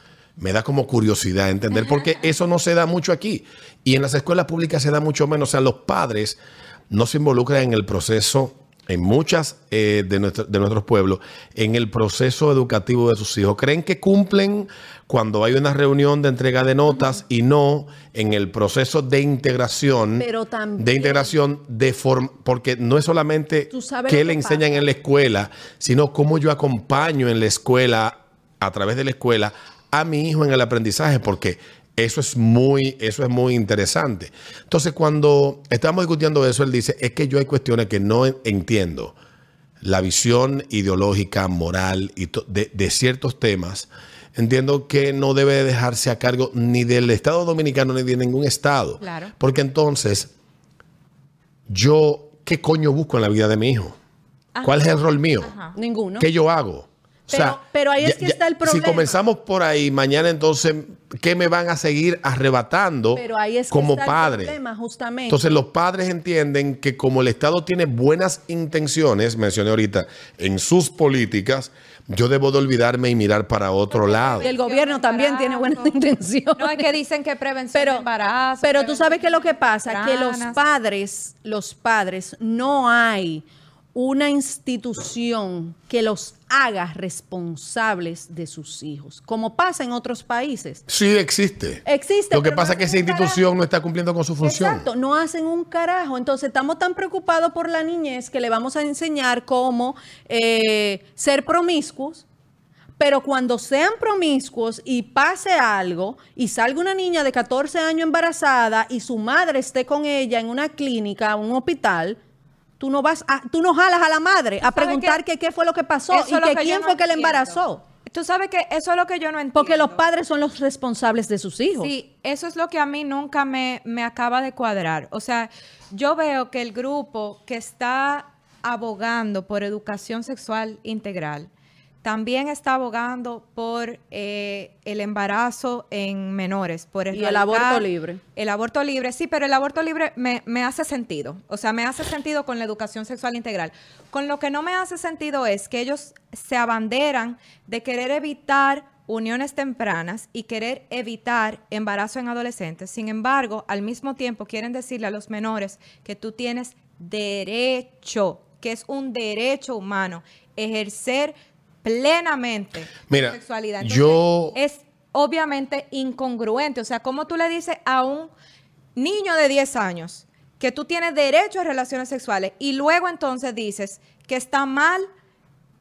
C: Me da como curiosidad entender, porque eso no se da mucho aquí. Y en las escuelas públicas se da mucho menos. O sea, los padres no se involucran en el proceso en muchas eh, de, nuestro- de nuestros pueblos en el proceso educativo de sus hijos. Creen que cumplen cuando hay una reunión de entrega de notas y no en el proceso de integración.
E: Pero también-
C: de integración de forma, porque no es solamente qué le enseñan
E: pasa.
C: en la escuela, sino cómo yo acompaño en la escuela, a través de la escuela, a mi hijo en el aprendizaje, porque eso es muy, eso es muy interesante. Entonces, cuando estamos discutiendo eso, él dice, es que yo hay cuestiones que no en- entiendo. La visión ideológica, moral y de, de ciertos temas, entiendo que no debe dejarse a cargo ni del Estado Dominicano ni de ningún Estado.
D: Claro.
C: Porque entonces, yo, ¿qué coño busco en la vida de mi hijo? ¿Cuál es el rol mío?
E: Ninguno.
C: ¿Qué yo hago? O
E: Pero- pero ahí es que está el
C: Si
E: problema.
C: comenzamos por ahí, mañana entonces, ¿qué me van a seguir arrebatando
E: Pero ahí es que
C: como
E: está el
C: padre?
E: problema, justamente.
C: Entonces los padres entienden que como el Estado tiene buenas intenciones, mencioné ahorita, en sus políticas, yo debo de olvidarme y mirar para otro lado.
E: Y el gobierno también tiene buenas *laughs* intenciones.
D: No, es que dicen que prevención de
E: pero,
D: embarazo.
E: pero tú sabes que lo que pasa, que los padres, los padres, no hay una institución que los haga responsables de sus hijos, como pasa en otros países.
C: Sí existe.
E: Existe,
C: Lo que pasa
E: no
C: es que esa institución no está cumpliendo con su función.
E: Exacto, no hacen un carajo. Entonces estamos tan preocupados por la niñez que le vamos a enseñar cómo eh, ser promiscuos. Pero cuando sean promiscuos y pase algo y salga una niña de 14 años embarazada y su madre esté con ella en una clínica, un hospital, tú no vas a, tú no jalas a la madre a preguntar
D: que
E: que qué fue lo que pasó y que
D: que
E: quién
D: no
E: fue que le
D: entiendo.
E: embarazó.
D: Tú sabes que eso es lo que yo no entiendo.
E: Porque los padres son los responsables de sus hijos.
D: Sí, eso es lo que a mí nunca me, me acaba de cuadrar. O sea, yo veo que el grupo que está abogando por educación sexual integral también está abogando por eh, el embarazo en menores, por
E: Y el aborto libre.
D: El aborto libre, sí, pero el aborto libre me, me hace sentido. O sea, me hace sentido con la educación sexual integral. Con lo que no me hace sentido es que ellos se abanderan de querer evitar uniones tempranas y querer evitar embarazo en adolescentes. Sin embargo, al mismo tiempo quieren decirle a los menores que tú tienes derecho, que es un derecho humano, ejercer plenamente
C: Mira,
D: sexualidad.
C: yo-
D: es obviamente incongruente. O sea, ¿cómo tú le dices a un niño de 10 años que tú tienes derecho a relaciones sexuales y luego entonces dices que está mal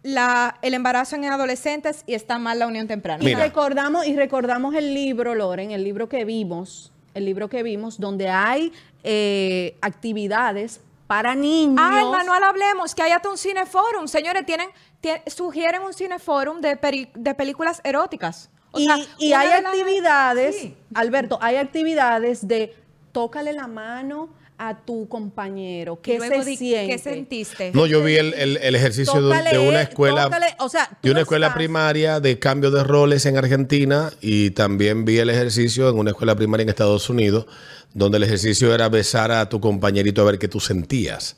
D: la, el embarazo en adolescentes y está mal la unión temprana?
E: Y recordamos, y recordamos el libro, Loren, el libro que vimos, el libro que vimos, donde hay eh, actividades para niños.
D: Ah, el manual hablemos, que hay hasta un cineforum. Señores, tienen, tie- sugieren un cineforum de, peri- de películas eróticas. O
E: y,
D: sea,
E: y hay
D: las-
E: actividades,
D: Sí.
E: Alberto, hay actividades de tócale la mano a tu compañero. ¿Qué
D: Luego
E: se
D: di-
E: siente?
D: ¿Qué sentiste?
C: No, yo vi el, el- el ejercicio de,
E: Tócale,
C: de una escuela,
E: tócale, o sea, tú
C: de una escuela
E: estás-
C: primaria de cambio de roles en Argentina y también vi el ejercicio en una escuela primaria en Estados Unidos, donde el ejercicio era besar a tu compañerito a ver qué tú sentías.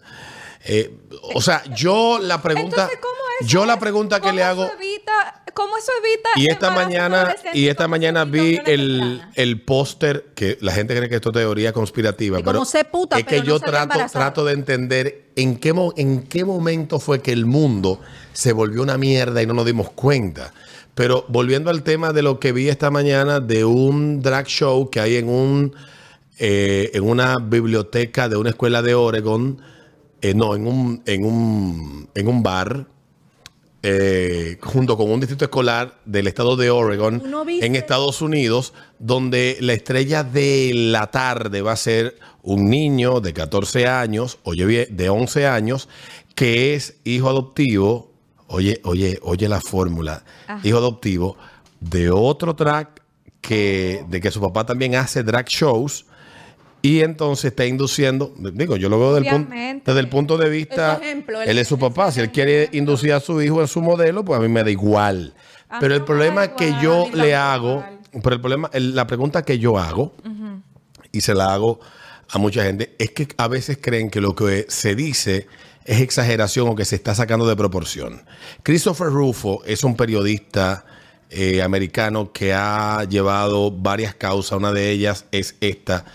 C: Eh, o sea, yo la pregunta,
D: Entonces, ¿cómo eso
C: yo la pregunta que
D: ¿Cómo
C: le hago
D: eso evita- ¿Cómo eso evita
C: y esta mañana y esta
D: ¿Cómo se
C: mañana vi el, el póster que la gente cree que esto es teoría conspirativa,
E: Y
C: pero
E: sé puta,
C: es que
E: no
C: yo
E: se
C: trato, trato de entender en qué, en qué momento fue que el mundo se volvió una mierda y no nos dimos cuenta. Pero volviendo al tema de lo que vi esta mañana de un drag show que hay en un eh, en una biblioteca de una escuela de Oregon, eh, no, en un, en un, en un bar, eh, junto con un distrito escolar del estado de Oregon, en Estados Unidos, donde la estrella de la tarde va a ser un niño de 14 años, oye bien, de 11 años, que es hijo adoptivo, oye, oye, oye la fórmula, hijo adoptivo de otro drag que, de que su papá también hace drag shows. Y entonces está induciendo, digo, yo lo veo punto- desde el punto de vista,
E: ejemplo, él-
C: él es su papá, si él quiere inducir a su hijo en su modelo, pues a mí me da igual.
D: A
C: Pero el problema que yo le hago,
D: igual.
C: pero el problema, el- la pregunta que yo hago, y se la hago a mucha gente, es que a veces creen que lo que se dice es exageración o que se está sacando de proporción. Christopher Rufo es un periodista eh, americano que ha llevado varias causas, una de ellas es esta,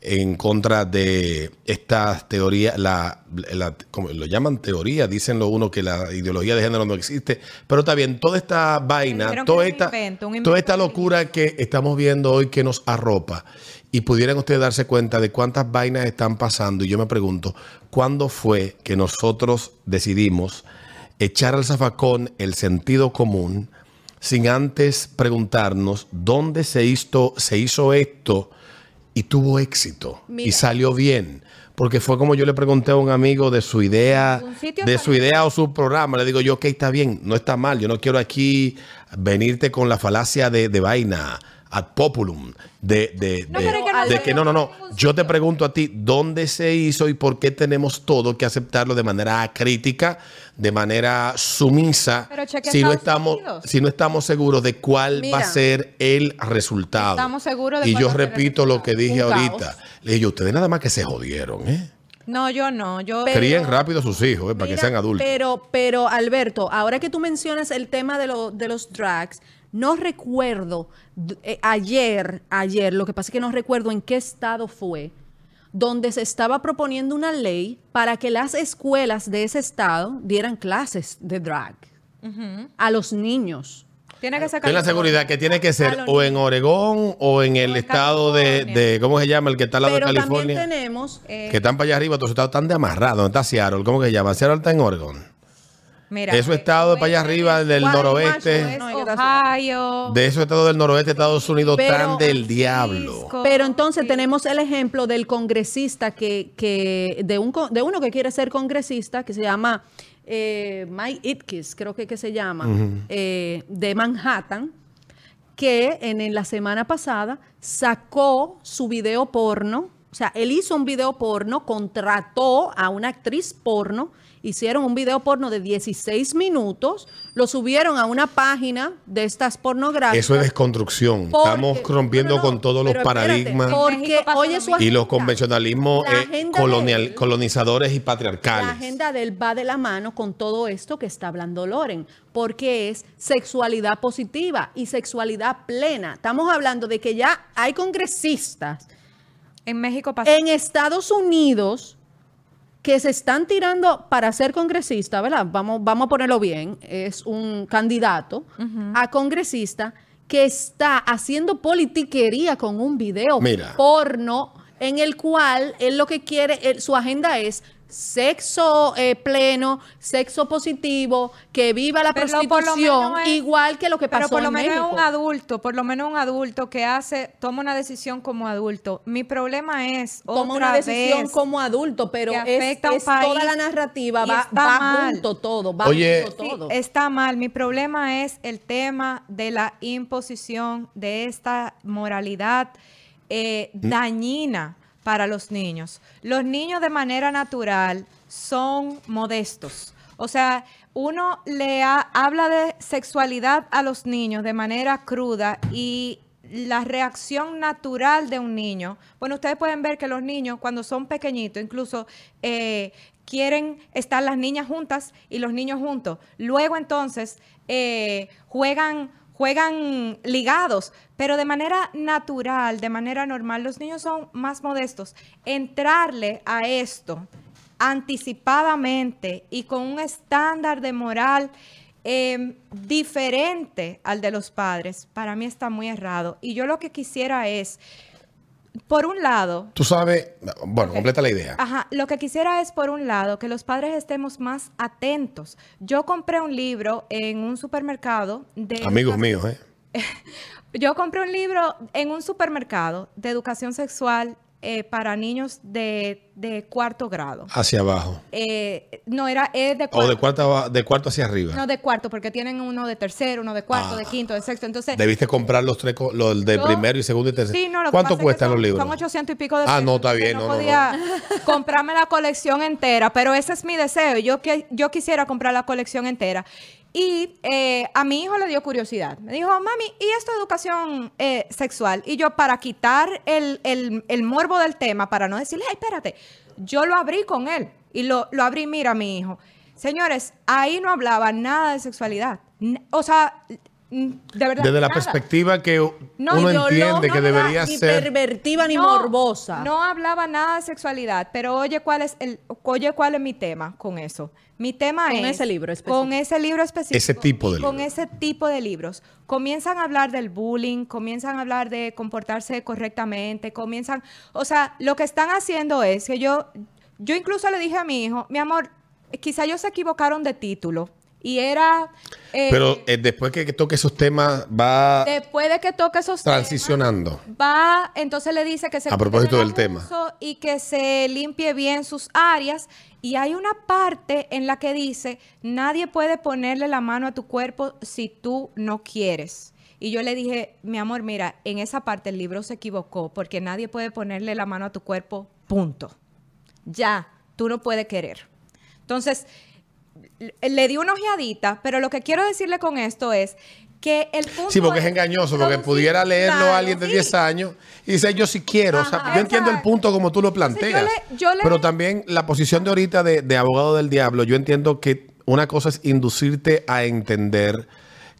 C: en contra de estas teorías, la, la- como lo llaman teoría, dicen lo uno que la ideología de género no existe, pero está bien, toda esta vaina, toda esta,
D: invento, un invento
C: toda esta locura que estamos viendo hoy que nos arropa, y pudieran ustedes darse cuenta de cuántas vainas están pasando, y yo me pregunto, ¿cuándo fue que nosotros decidimos echar al zafacón el sentido común sin antes preguntarnos dónde se hizo, se hizo esto y tuvo éxito y salió bien? Porque fue como yo le pregunté a un amigo de su idea, de su idea o su programa. Le digo yo, ok, está bien, no está mal. Yo no quiero aquí venirte con la falacia de, de vaina ad populum, de, de,
D: No,
C: de-
D: que no
C: de
D: se
C: que no, no, Yo te pregunto a ti, ¿dónde se hizo y por qué tenemos todo que aceptarlo de manera crítica, de manera sumisa, si no estamos,
D: Unidos.
C: si no estamos seguros de cuál va a ser el resultado?
D: Estamos seguros de
C: Y yo repito lo que dije
E: Un
C: ahorita.
E: caos.
C: Le dije, ustedes nada más que se jodieron, ¿eh?
D: No, yo no. Yo
E: Pero-
C: Críen rápido a sus hijos, ¿eh? para que sean adultos.
E: Pero, pero Alberto, ahora que tú mencionas el tema de, lo- de los drags, no recuerdo eh, ayer, ayer, lo que pasa es que no recuerdo en qué estado fue, donde se estaba proponiendo una ley para que las escuelas de ese estado dieran clases de drag a los niños.
D: tiene que sacar
C: la seguridad que tiene que ser o en Oregón o en el
D: en
C: estado de,
D: California.
C: de- ¿cómo se llama? El que está al lado de
E: Pero también
C: California.
E: tenemos
D: Eh,
C: Que están para allá arriba, todos estados están de amarrado. ¿Dónde está Seattle? ¿Cómo que se llama? Seattle está en Oregón.
D: Mira,
C: Eso
D: eh,
C: estado de para allá arriba del noroeste.
D: es Ohio.
C: De esos estados del noroeste de Estados Unidos
E: Pero-
C: tan del diablo.
E: Pero entonces
D: Sí.
E: tenemos el ejemplo del congresista que, que de, un, de uno que quiere ser congresista, que se llama eh, Mike Itkis, creo que, que se llama, eh, de Manhattan, que en, en la semana pasada sacó su video porno, o sea, él hizo un video porno, contrató a una actriz porno, hicieron un video porno de 16 minutos, lo subieron a una página de estas pornográficas.
C: Eso es desconstrucción.
E: Porque-
C: Estamos rompiendo
E: no, no, no,
C: con todos los paradigmas
E: Porque, oye, su
C: y los convencionalismos
E: La
C: eh, colonial-
E: él-
C: colonizadores y
E: La
C: patriarcales.
E: agenda de él va de la mano con todo esto que está hablando Loren, porque es sexualidad positiva y sexualidad plena. Estamos hablando de que ya hay congresistas
D: En México pasa.
E: en Estados Unidos que se están tirando para ser congresista, ¿verdad? Vamos, vamos a ponerlo bien, es un candidato a congresista que está haciendo politiquería con un video
C: Mira.
E: porno en el cual él lo que quiere, él- su agenda es sexo eh, pleno, sexo positivo, que viva la
D: Pero
E: prostitución,
D: es-
E: igual que lo que
D: Pero
E: pasó
D: por lo
E: en
D: menos
E: México.
D: un adulto, por lo menos un adulto que hace, toma una decisión como adulto. Mi problema es
E: toma
D: otra
E: una decisión
D: vez,
E: como adulto, pero es, toda la narrativa, va,
D: está
E: va
D: mal.
E: junto todo, va
C: Oye,
E: junto
D: Sí,
E: todo.
D: está mal. Mi problema es el tema de la imposición de esta moralidad eh, dañina para los niños. Los niños de manera natural son modestos. O sea, uno le ha- habla de sexualidad a los niños de manera cruda y la reacción natural de un niño. Bueno, ustedes pueden ver que los niños cuando son pequeñitos, incluso eh, quieren estar las niñas juntas y los niños juntos. Luego entonces eh, juegan, juegan ligados, pero de manera natural, de manera normal. Los niños son más modestos. Entrarle a esto anticipadamente y con un estándar de moral eh, diferente al de los padres, para mí está muy errado. Y yo lo que quisiera es, por un lado,
C: Tú sabes, bueno, completa la idea.
D: Ajá, lo que quisiera es, por un lado, que los padres estemos más atentos. Yo compré un libro en un supermercado de...
C: Amigos míos, ¿eh? *laughs*
D: Yo compré un libro en un supermercado de educación sexual eh, para niños de, de cuarto grado.
C: Hacia abajo.
D: Eh, no, era es de
C: O
D: cuarto.
C: de cuarto, de cuarto hacia arriba.
D: No, de cuarto, porque tienen uno de tercero, uno de cuarto,
C: Ah.
D: de quinto, de sexto. Entonces,
C: Debiste comprar los tres, los de
D: Yo-
C: primero y segundo y tercero.
D: Sí, no, lo que
C: ¿Cuánto
D: pasa es que
C: cuestan
D: son-
C: los libros?
D: Son 800 y pico de
C: Ah,
D: pesos.
C: no, está bien, no, no, no.
D: podía *laughs* comprarme la colección entera, pero ese es mi deseo. Yo, que, yo quisiera comprar la colección entera. Y eh, a mi hijo le dio curiosidad. Me dijo, mami, ¿y esto de educación eh, sexual? Y yo, para quitar el, el- el morbo del tema, para no decirle, espérate, yo lo abrí con él. Y lo, lo abrí, mira, mi hijo. Señores, ahí no hablaba nada de sexualidad. O sea, de verdad.
C: Desde la perspectiva que
D: No,
C: uno entiende
D: no,
C: que
D: no,
C: debería
E: ni
C: ser.
E: pervertida ni
D: No,
E: morbosa.
D: No hablaba nada de sexualidad, pero oye cuál es el, oye cuál es mi tema con eso. Mi tema
E: Con
D: es
E: ese libro específico.
D: con ese libro específico,
C: Ese tipo de
D: con
C: libros.
D: ese tipo de libros. Comienzan a hablar del bullying, comienzan a hablar de comportarse correctamente, comienzan, o sea, lo que están haciendo es que yo, yo incluso le dije a mi hijo, mi amor, quizá ellos se equivocaron de título y era eh,
C: Pero eh, después que, que toque esos temas, va
D: después de que toque esos temas,
C: transicionando.
D: va, entonces le dice que se
C: A propósito del tema.
D: y que se limpie bien sus áreas. Y hay una parte en la que dice, nadie puede ponerle la mano a tu cuerpo si tú no quieres. Y yo le dije, mi amor, mira, en esa parte el libro se equivocó porque nadie puede ponerle la mano a tu cuerpo, punto. Ya, tú no puedes querer. Entonces, le- di una ojeadita, pero lo que quiero decirle con esto es que el punto
C: Sí, porque es engañoso, porque pudiera leerlo a alguien de
D: sí.
C: 10 años y dice, yo sí quiero. o sea, yo entiendo el punto como tú lo
D: Entonces, yo
C: planteas.
D: le- yo le-
C: Pero también la posición de ahorita de, de abogado del diablo, yo entiendo que una cosa es inducirte a entender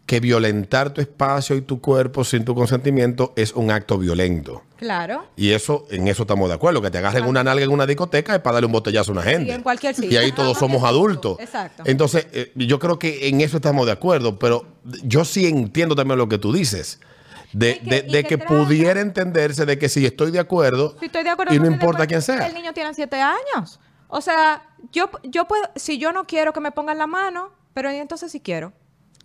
C: que violentar tu espacio y tu cuerpo sin tu consentimiento es un acto violento.
D: Claro.
C: Y eso, en eso estamos de acuerdo. Que te agarren una nalga en una discoteca es para darle un botellazo a una gente.
D: Y en cualquier sitio.
C: Y ahí todos *laughs* somos adultos.
D: Exacto.
C: Entonces, eh, yo creo que en eso estamos de acuerdo. Pero yo sí entiendo también lo que tú dices. De,
D: que-
C: de-
D: que
C: pudiera entenderse de que si estoy de acuerdo,
D: Sí, estoy de acuerdo.
C: y no importa quién sea.
D: El niño tiene siete años. O sea, yo, yo puedo, si yo no quiero que me pongan la mano, pero entonces sí quiero.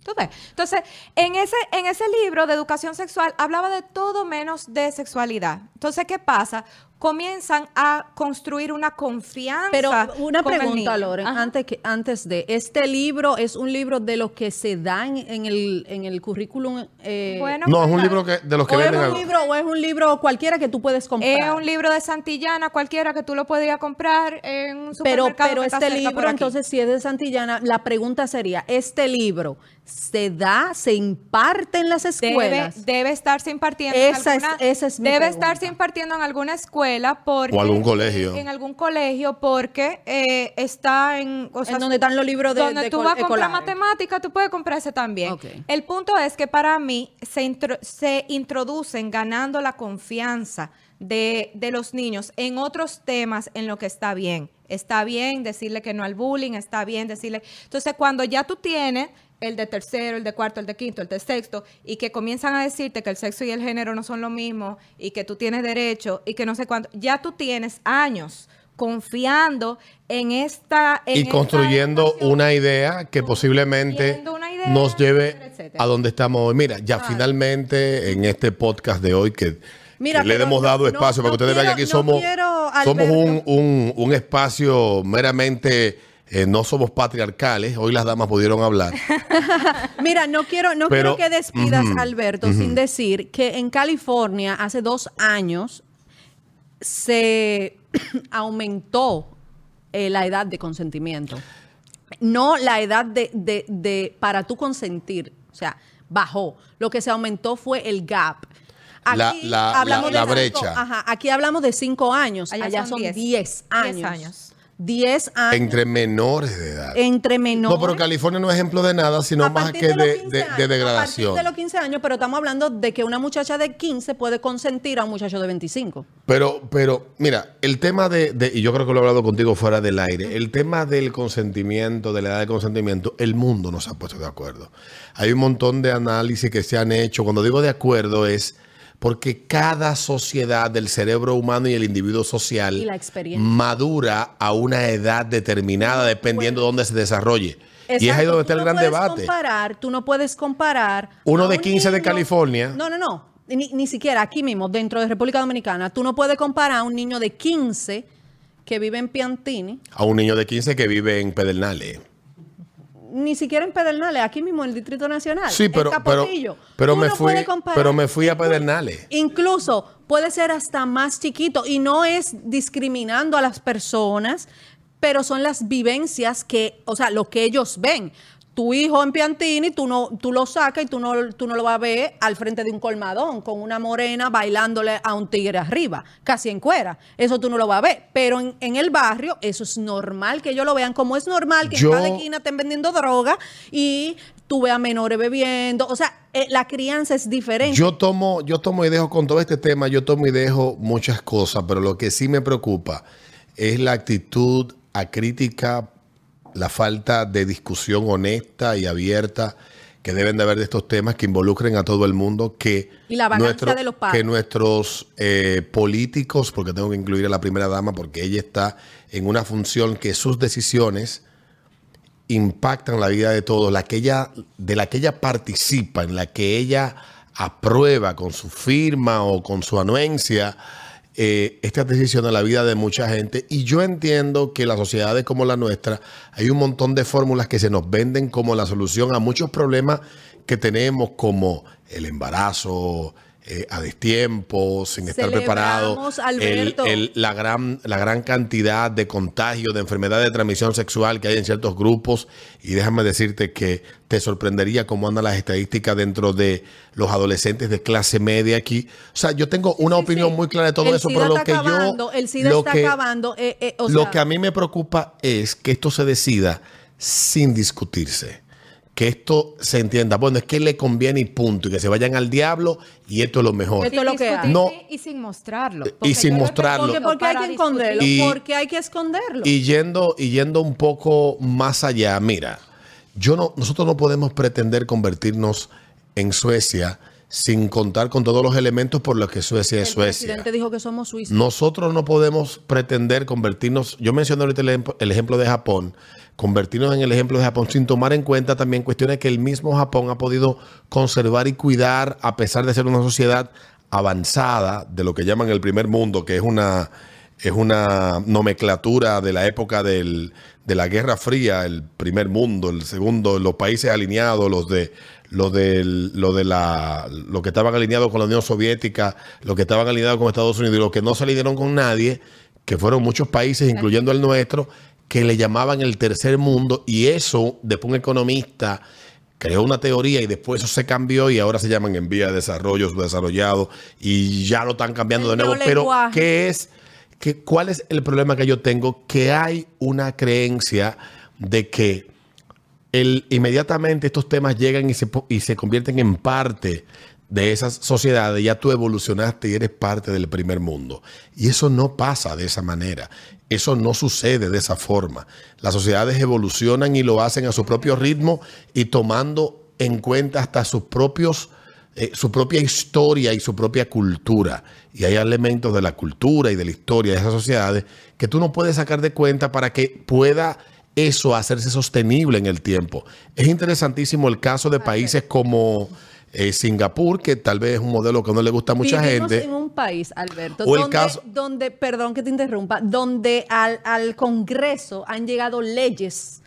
D: Entonces, entonces en, ese, en ese libro de educación sexual hablaba de todo menos de sexualidad. Entonces, ¿qué pasa? Comienzan a construir una confianza.
E: Pero una
D: con
E: pregunta. Loren,
D: Ajá.
E: antes, que, antes de, ¿este libro es un libro de los que se dan en el, en el currículum? eh,
D: Bueno,
C: no, es un
D: pues,
C: libro que, de los que
E: o, es
C: venden.
E: un
C: al-
E: libro, ¿O es un libro cualquiera que tú puedes comprar?
D: Es un libro de Santillana cualquiera que tú lo podías comprar en un
E: Pero,
D: supermercado
E: pero
D: que está
E: este
D: cerca por
E: libro,
D: aquí.
E: entonces, si es de Santillana, la pregunta sería, ¿este libro se da, se imparte en las escuelas?
D: Debe, debe estarse impartiendo. en
E: es-
D: alguna-
E: esa es mi
D: Debe
E: pregunta.
D: estarse impartiendo en alguna escuela porque
C: O algún colegio.
D: En algún colegio porque eh, está en, o sea,
E: En donde están los libros de-
D: donde
E: de
D: tú vas a comprar matemática, tú puedes comprar ese también. El punto es que para mí se, intro- se introducen ganando la confianza de, de los niños en otros temas en lo que está bien. Está bien decirle que no al bullying, está bien decirle. Entonces, cuando ya tú tienes el de tercero, el de cuarto, el de quinto, el de sexto, y que comienzan a decirte que el sexo y el género no son lo mismo, y que tú tienes derecho, y que no sé cuánto, ya tú tienes años confiando en esta... en
C: y
D: esta
C: construyendo una idea que posiblemente
D: idea,
C: nos lleve
D: etcétera,
C: a donde estamos hoy. Mira, ya finalmente en este podcast de hoy que,
E: Mira,
C: le hemos dado
E: no-
C: espacio para que ustedes vean que aquí somos,
E: quiero,
C: somos un, un- un espacio meramente, eh, no somos patriarcales, hoy las damas pudieron hablar. *laughs*
E: Mira, no quiero, no
C: Pero-
E: quiero que despidas,
C: Ujú,
E: Alberto, sin decir que en California hace dos años se *clears throat* aumentó eh, la edad de consentimiento. No la edad de, de- de- para tú consentir, o sea, bajó. Lo que se aumentó fue el gap.
C: La- la- la- la
E: cinco-
C: brecha.
E: ajá, aquí hablamos de cinco años, allá,
D: Allá
E: son
D: son
E: 10
D: diez.
E: años.
D: Diez años.
E: 10 años
C: entre menores de edad.
E: entre menores.
C: No, pero California no es ejemplo de nada, sino más que
E: de los
C: de,
E: 15
C: de-
E: años,
C: de
E: A
C: degradación.
E: partir de los 15 años, pero estamos hablando de que una muchacha de 15 puede consentir a un muchacho de 25.
C: Pero, pero, mira, el tema de, de- y yo creo que lo he hablado contigo fuera del aire, el tema del consentimiento, de la edad de consentimiento, el mundo nos ha puesto de acuerdo. Hay un montón de análisis que se han hecho. Cuando digo de acuerdo es porque cada sociedad del cerebro humano y el individuo social madura a una edad determinada dependiendo de dónde se desarrolle. y es ahí donde está
E: tú
C: el
E: no
C: gran debate.
E: Comparar, tú no puedes comparar.
C: Uno de
E: un
C: 15 de California.
E: No, no, no. Ni, ni siquiera aquí mismo, dentro de República Dominicana. Tú no puedes comparar a un niño de 15 que vive en Piantini,
C: A un niño de 15 que vive en Pedernales.
E: Ni siquiera en Pedernales, aquí mismo en el Distrito Nacional.
C: Sí,
E: en
C: pero, pero,
E: Capotillo.
C: pero me
E: no
C: fui, pero me fui a Pedernales.
E: Incluso puede ser hasta más chiquito y no es discriminando a las personas, pero son las vivencias que, o sea, lo que ellos ven. Tu hijo en Piantini, tú no, tú lo sacas y tú no, tú no lo vas a ver al frente de un colmadón con una morena bailándole a un tigre arriba, casi en cuera. Eso tú no lo vas a ver. Pero en, en el barrio, eso es normal que ellos lo vean, como es normal que
C: Yo-
E: en cada esquina estén vendiendo droga y tú ves a menores bebiendo. O sea, eh, la crianza es diferente.
C: Yo tomo, yo tomo y dejo con todo este tema, yo tomo y dejo muchas cosas, pero lo que sí me preocupa es la actitud acrítica, la falta de discusión honesta y abierta que deben de haber de estos temas que involucren a todo el mundo, que,
E: Y la vagancia de los padres.
C: que nuestros eh, políticos, porque tengo que incluir a la primera dama, porque ella está en una función que sus decisiones impactan la vida de todos, la que ella, de la que ella participa, en la que ella aprueba con su firma o con su anuencia eh, estas decisiones la vida de mucha gente. Y yo entiendo que las sociedades como la nuestra, hay un montón de fórmulas que se nos venden como la solución a muchos problemas que tenemos, como el embarazo. Eh, a destiempo, sin estar preparado,
E: Celebramos,
C: el-
E: Alberto.
C: el- la, gran, la gran cantidad de contagios, de enfermedades de transmisión sexual que hay en ciertos grupos. Y déjame decirte que te sorprendería cómo andan las estadísticas dentro de los adolescentes de clase media aquí. O sea, yo tengo una
E: Sí,
C: opinión
E: sí.
C: muy clara de todo
E: El
C: eso,
E: SIDA
C: pero lo que
E: acabando,
C: yo...
E: El SIDA
C: lo
E: está
C: que-
E: acabando. eh, eh, o
C: lo
E: sea,
C: que a mí me preocupa es que esto se decida sin discutirse. Que esto se entienda, bueno, es que le conviene y punto, y que se vayan al diablo y esto es lo mejor.
E: Esto es lo que
C: No.
D: y sin mostrarlo.
C: Y sin mostrarlo.
E: porque, hay que esconderlo.
C: Y-
E: porque hay que esconderlo.
C: Y yendo, y yendo un poco más allá, mira, yo no, nosotros no podemos pretender convertirnos en Suecia sin contar con todos los elementos por los que Suecia es
E: el
C: Suecia.
E: presidente dijo que somos suizos.
C: Nosotros no podemos pretender convertirnos, yo mencioné ahorita el, ejemplo- el ejemplo de Japón, convertirnos en el ejemplo de Japón sin tomar en cuenta también cuestiones que el mismo Japón ha podido conservar y cuidar a pesar de ser una sociedad avanzada de lo que llaman el primer mundo, que es una, es una nomenclatura de la época del- de la Guerra Fría, el primer mundo, el segundo, los países alineados, los de los del- lo de la lo que estaban alineados con la Unión Soviética, los que estaban alineados con Estados Unidos y los que no se alinearon con nadie, que fueron muchos países, incluyendo el nuestro, que le llamaban el tercer mundo, y eso, después un economista creó una teoría y después eso se cambió y ahora se llaman en vía de desarrollo, subdesarrollado, y ya lo están cambiando
E: El
C: de nuevo. Pero. ¿qué es? ¿Qué, ¿Cuál es el problema que yo tengo? Que hay una creencia de que inmediatamente estos temas llegan y se, y se convierten en parte de esas sociedades, ya tú evolucionaste y eres parte del primer mundo. Y eso no pasa de esa manera. Eso no sucede de esa forma. Las sociedades evolucionan y lo hacen a su propio ritmo y tomando en cuenta hasta sus propios eh, su propia historia y su propia cultura. Y hay elementos de la cultura y de la historia de esas sociedades que tú no puedes sacar de cuenta para que pueda eso hacerse sostenible en el tiempo. Es interesantísimo el caso de países como eh, Singapur, que tal vez es un modelo que no le gusta a mucha
E: Vivimos
C: gente.
E: en un país, Alberto,
C: O el
E: donde,
C: caso-
E: donde, perdón que te interrumpa, donde al, al Congreso han llegado leyes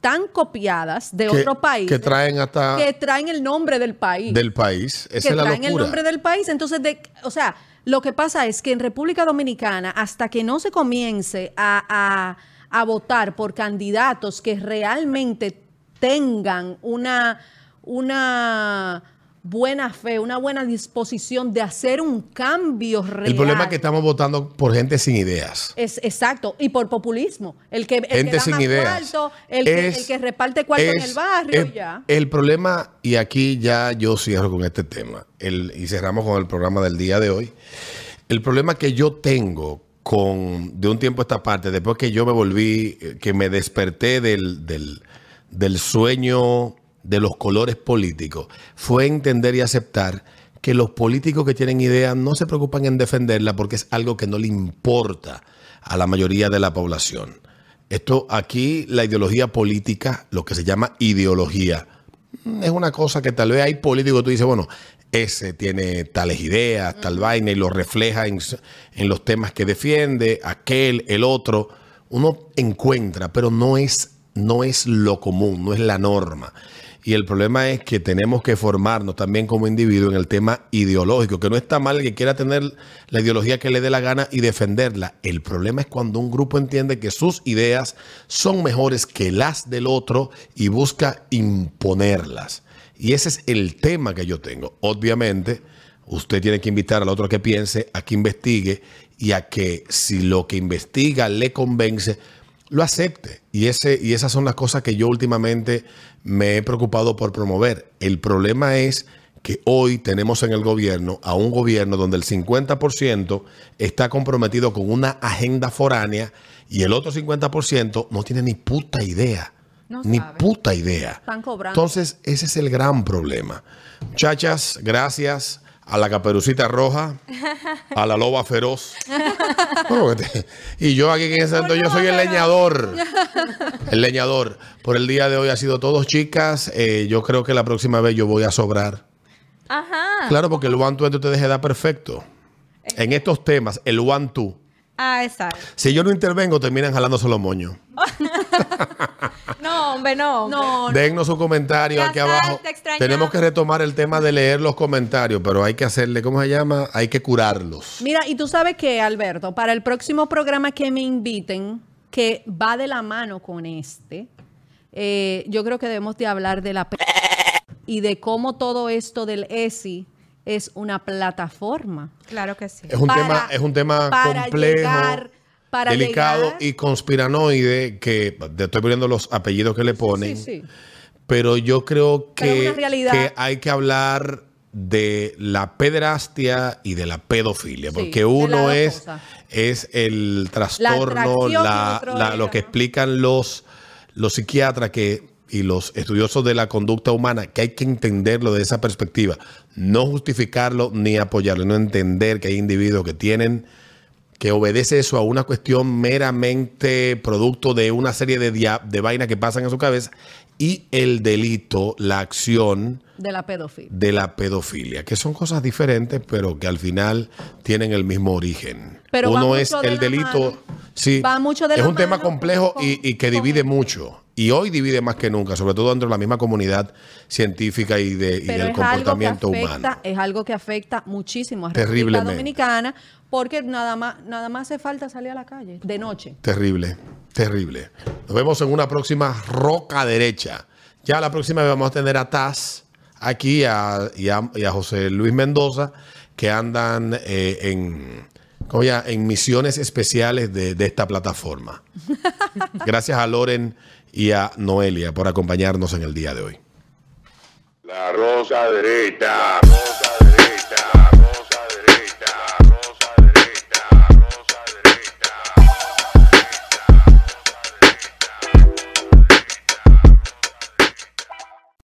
E: tan copiadas de
C: que,
E: otro país
C: que traen hasta
E: que traen el nombre del país.
C: del país. Esa
E: que
C: es la
E: traen el nombre del país. Entonces, de, o sea, lo que pasa es que en República Dominicana, hasta que no se comience a, a- a votar por candidatos que realmente tengan una, una buena fe, una buena disposición de hacer un cambio real.
C: El problema es que estamos votando por gente sin ideas.
E: Es exacto, y por populismo. El que, el
C: gente
E: que da
C: sin
E: más
C: ideas.
E: cuarto, el, que,
C: Es-
E: el que reparte cuarto en
C: es-
E: el barrio,
C: es-
E: ya.
C: El problema, y aquí ya yo cierro con este tema, el- y cerramos con el programa del día de hoy. El problema que yo tengo con, de un tiempo a esta parte, después que yo me volví, eh, que me desperté del, del, del sueño de los colores políticos, fue entender y aceptar que los políticos que tienen ideas no se preocupan en defenderla porque es algo que no le importa a la mayoría de la población. Esto aquí, la ideología política, lo que se llama ideología, es una cosa que tal vez hay políticos, tú dices, bueno, ese tiene tales ideas, tal vaina, y lo refleja en, los temas que defiende, aquel, el otro. Uno encuentra, pero no es, no es lo común, no es la norma. Y el problema es que tenemos que formarnos también como individuos en el tema ideológico, que no está mal el que quiera tener la ideología que le dé la gana y defenderla. El problema es cuando un grupo entiende que sus ideas son mejores que las del otro y busca imponerlas. Y ese es el tema que yo tengo. Obviamente, usted tiene que invitar al otro que piense, a que investigue y a que si lo que investiga le convence, lo acepte. Y, ese, y esas son las cosas que yo últimamente me he preocupado por promover. El problema es que hoy tenemos en el gobierno a un gobierno donde el 50% está comprometido con una agenda foránea y el otro 50% no tiene ni puta idea.
D: No
C: ni
D: sabe.
C: puta idea.
E: Están cobrando.
C: Entonces, ese es el gran problema. Muchachas, gracias a la caperucita roja, a la loba feroz. *laughs* Bueno, te- y yo aquí en ese yo soy el leñador. *laughs* El leñador. Por el día de hoy ha sido todo, chicas. Eh, yo creo que la próxima vez yo voy a sobrar.
D: Ajá.
C: Claro, porque el one two entre ustedes se da perfecto. En estos temas, el one two.
D: Ah, exacto.
C: Si yo no intervengo, terminan jalándose los moños. *laughs* *laughs*
D: No, hombre, no.
E: No,
C: Déjennos su comentario
D: Ya
C: aquí abajo. Tenemos que retomar el tema de leer los comentarios, pero hay que hacerle, ¿cómo se llama? Hay que curarlos.
E: Mira, y tú sabes que, Alberto, para el próximo programa que me inviten, que va de la mano con este, eh, yo creo que debemos de hablar de la... y de cómo todo esto del ESI es una plataforma.
D: Claro que sí.
C: Es un
E: Para-
C: tema, es un tema
E: para
C: complejo,
E: llegar- para
C: delicado
E: llegar-
C: y conspiranoide, que te estoy poniendo los apellidos que le ponen.
E: Sí, sí.
C: Pero yo creo que, que hay que hablar de la pederastia y de la pedofilia, porque uno es, es el trastorno, la- la- lo que explican los, los psiquiatras que, y los estudiosos de la conducta humana, que hay que entenderlo de esa perspectiva, no justificarlo ni apoyarlo, no entender que hay individuos que tienen que obedece eso a una cuestión meramente producto de una serie de, de vainas que pasan en su cabeza y el delito, la acción
E: De la pedofilia.
C: de la pedofilia, que son cosas diferentes, pero que al final tienen el mismo origen.
E: Pero
C: Uno es el delito,
E: mano.
C: sí,
E: Va mucho de
C: es un tema complejo
E: con-
C: y, y que
E: con-
C: divide mucho. Y hoy divide más que nunca, sobre todo dentro de la misma comunidad científica y, de, y del comportamiento
E: afecta,
C: humano.
E: es algo que afecta muchísimo a
C: Terriblemente.
E: Dominicana porque nada más, nada más hace falta salir a la calle de noche.
C: Terrible, terrible. Nos vemos en una próxima roca derecha. Ya la próxima vamos a tener a Taz aquí a- y, a, y a José Luis Mendoza que andan eh, en, ¿cómo ya? en misiones especiales de, de esta plataforma. *laughs* Gracias a Loren y a Noelia por acompañarnos en el día de hoy.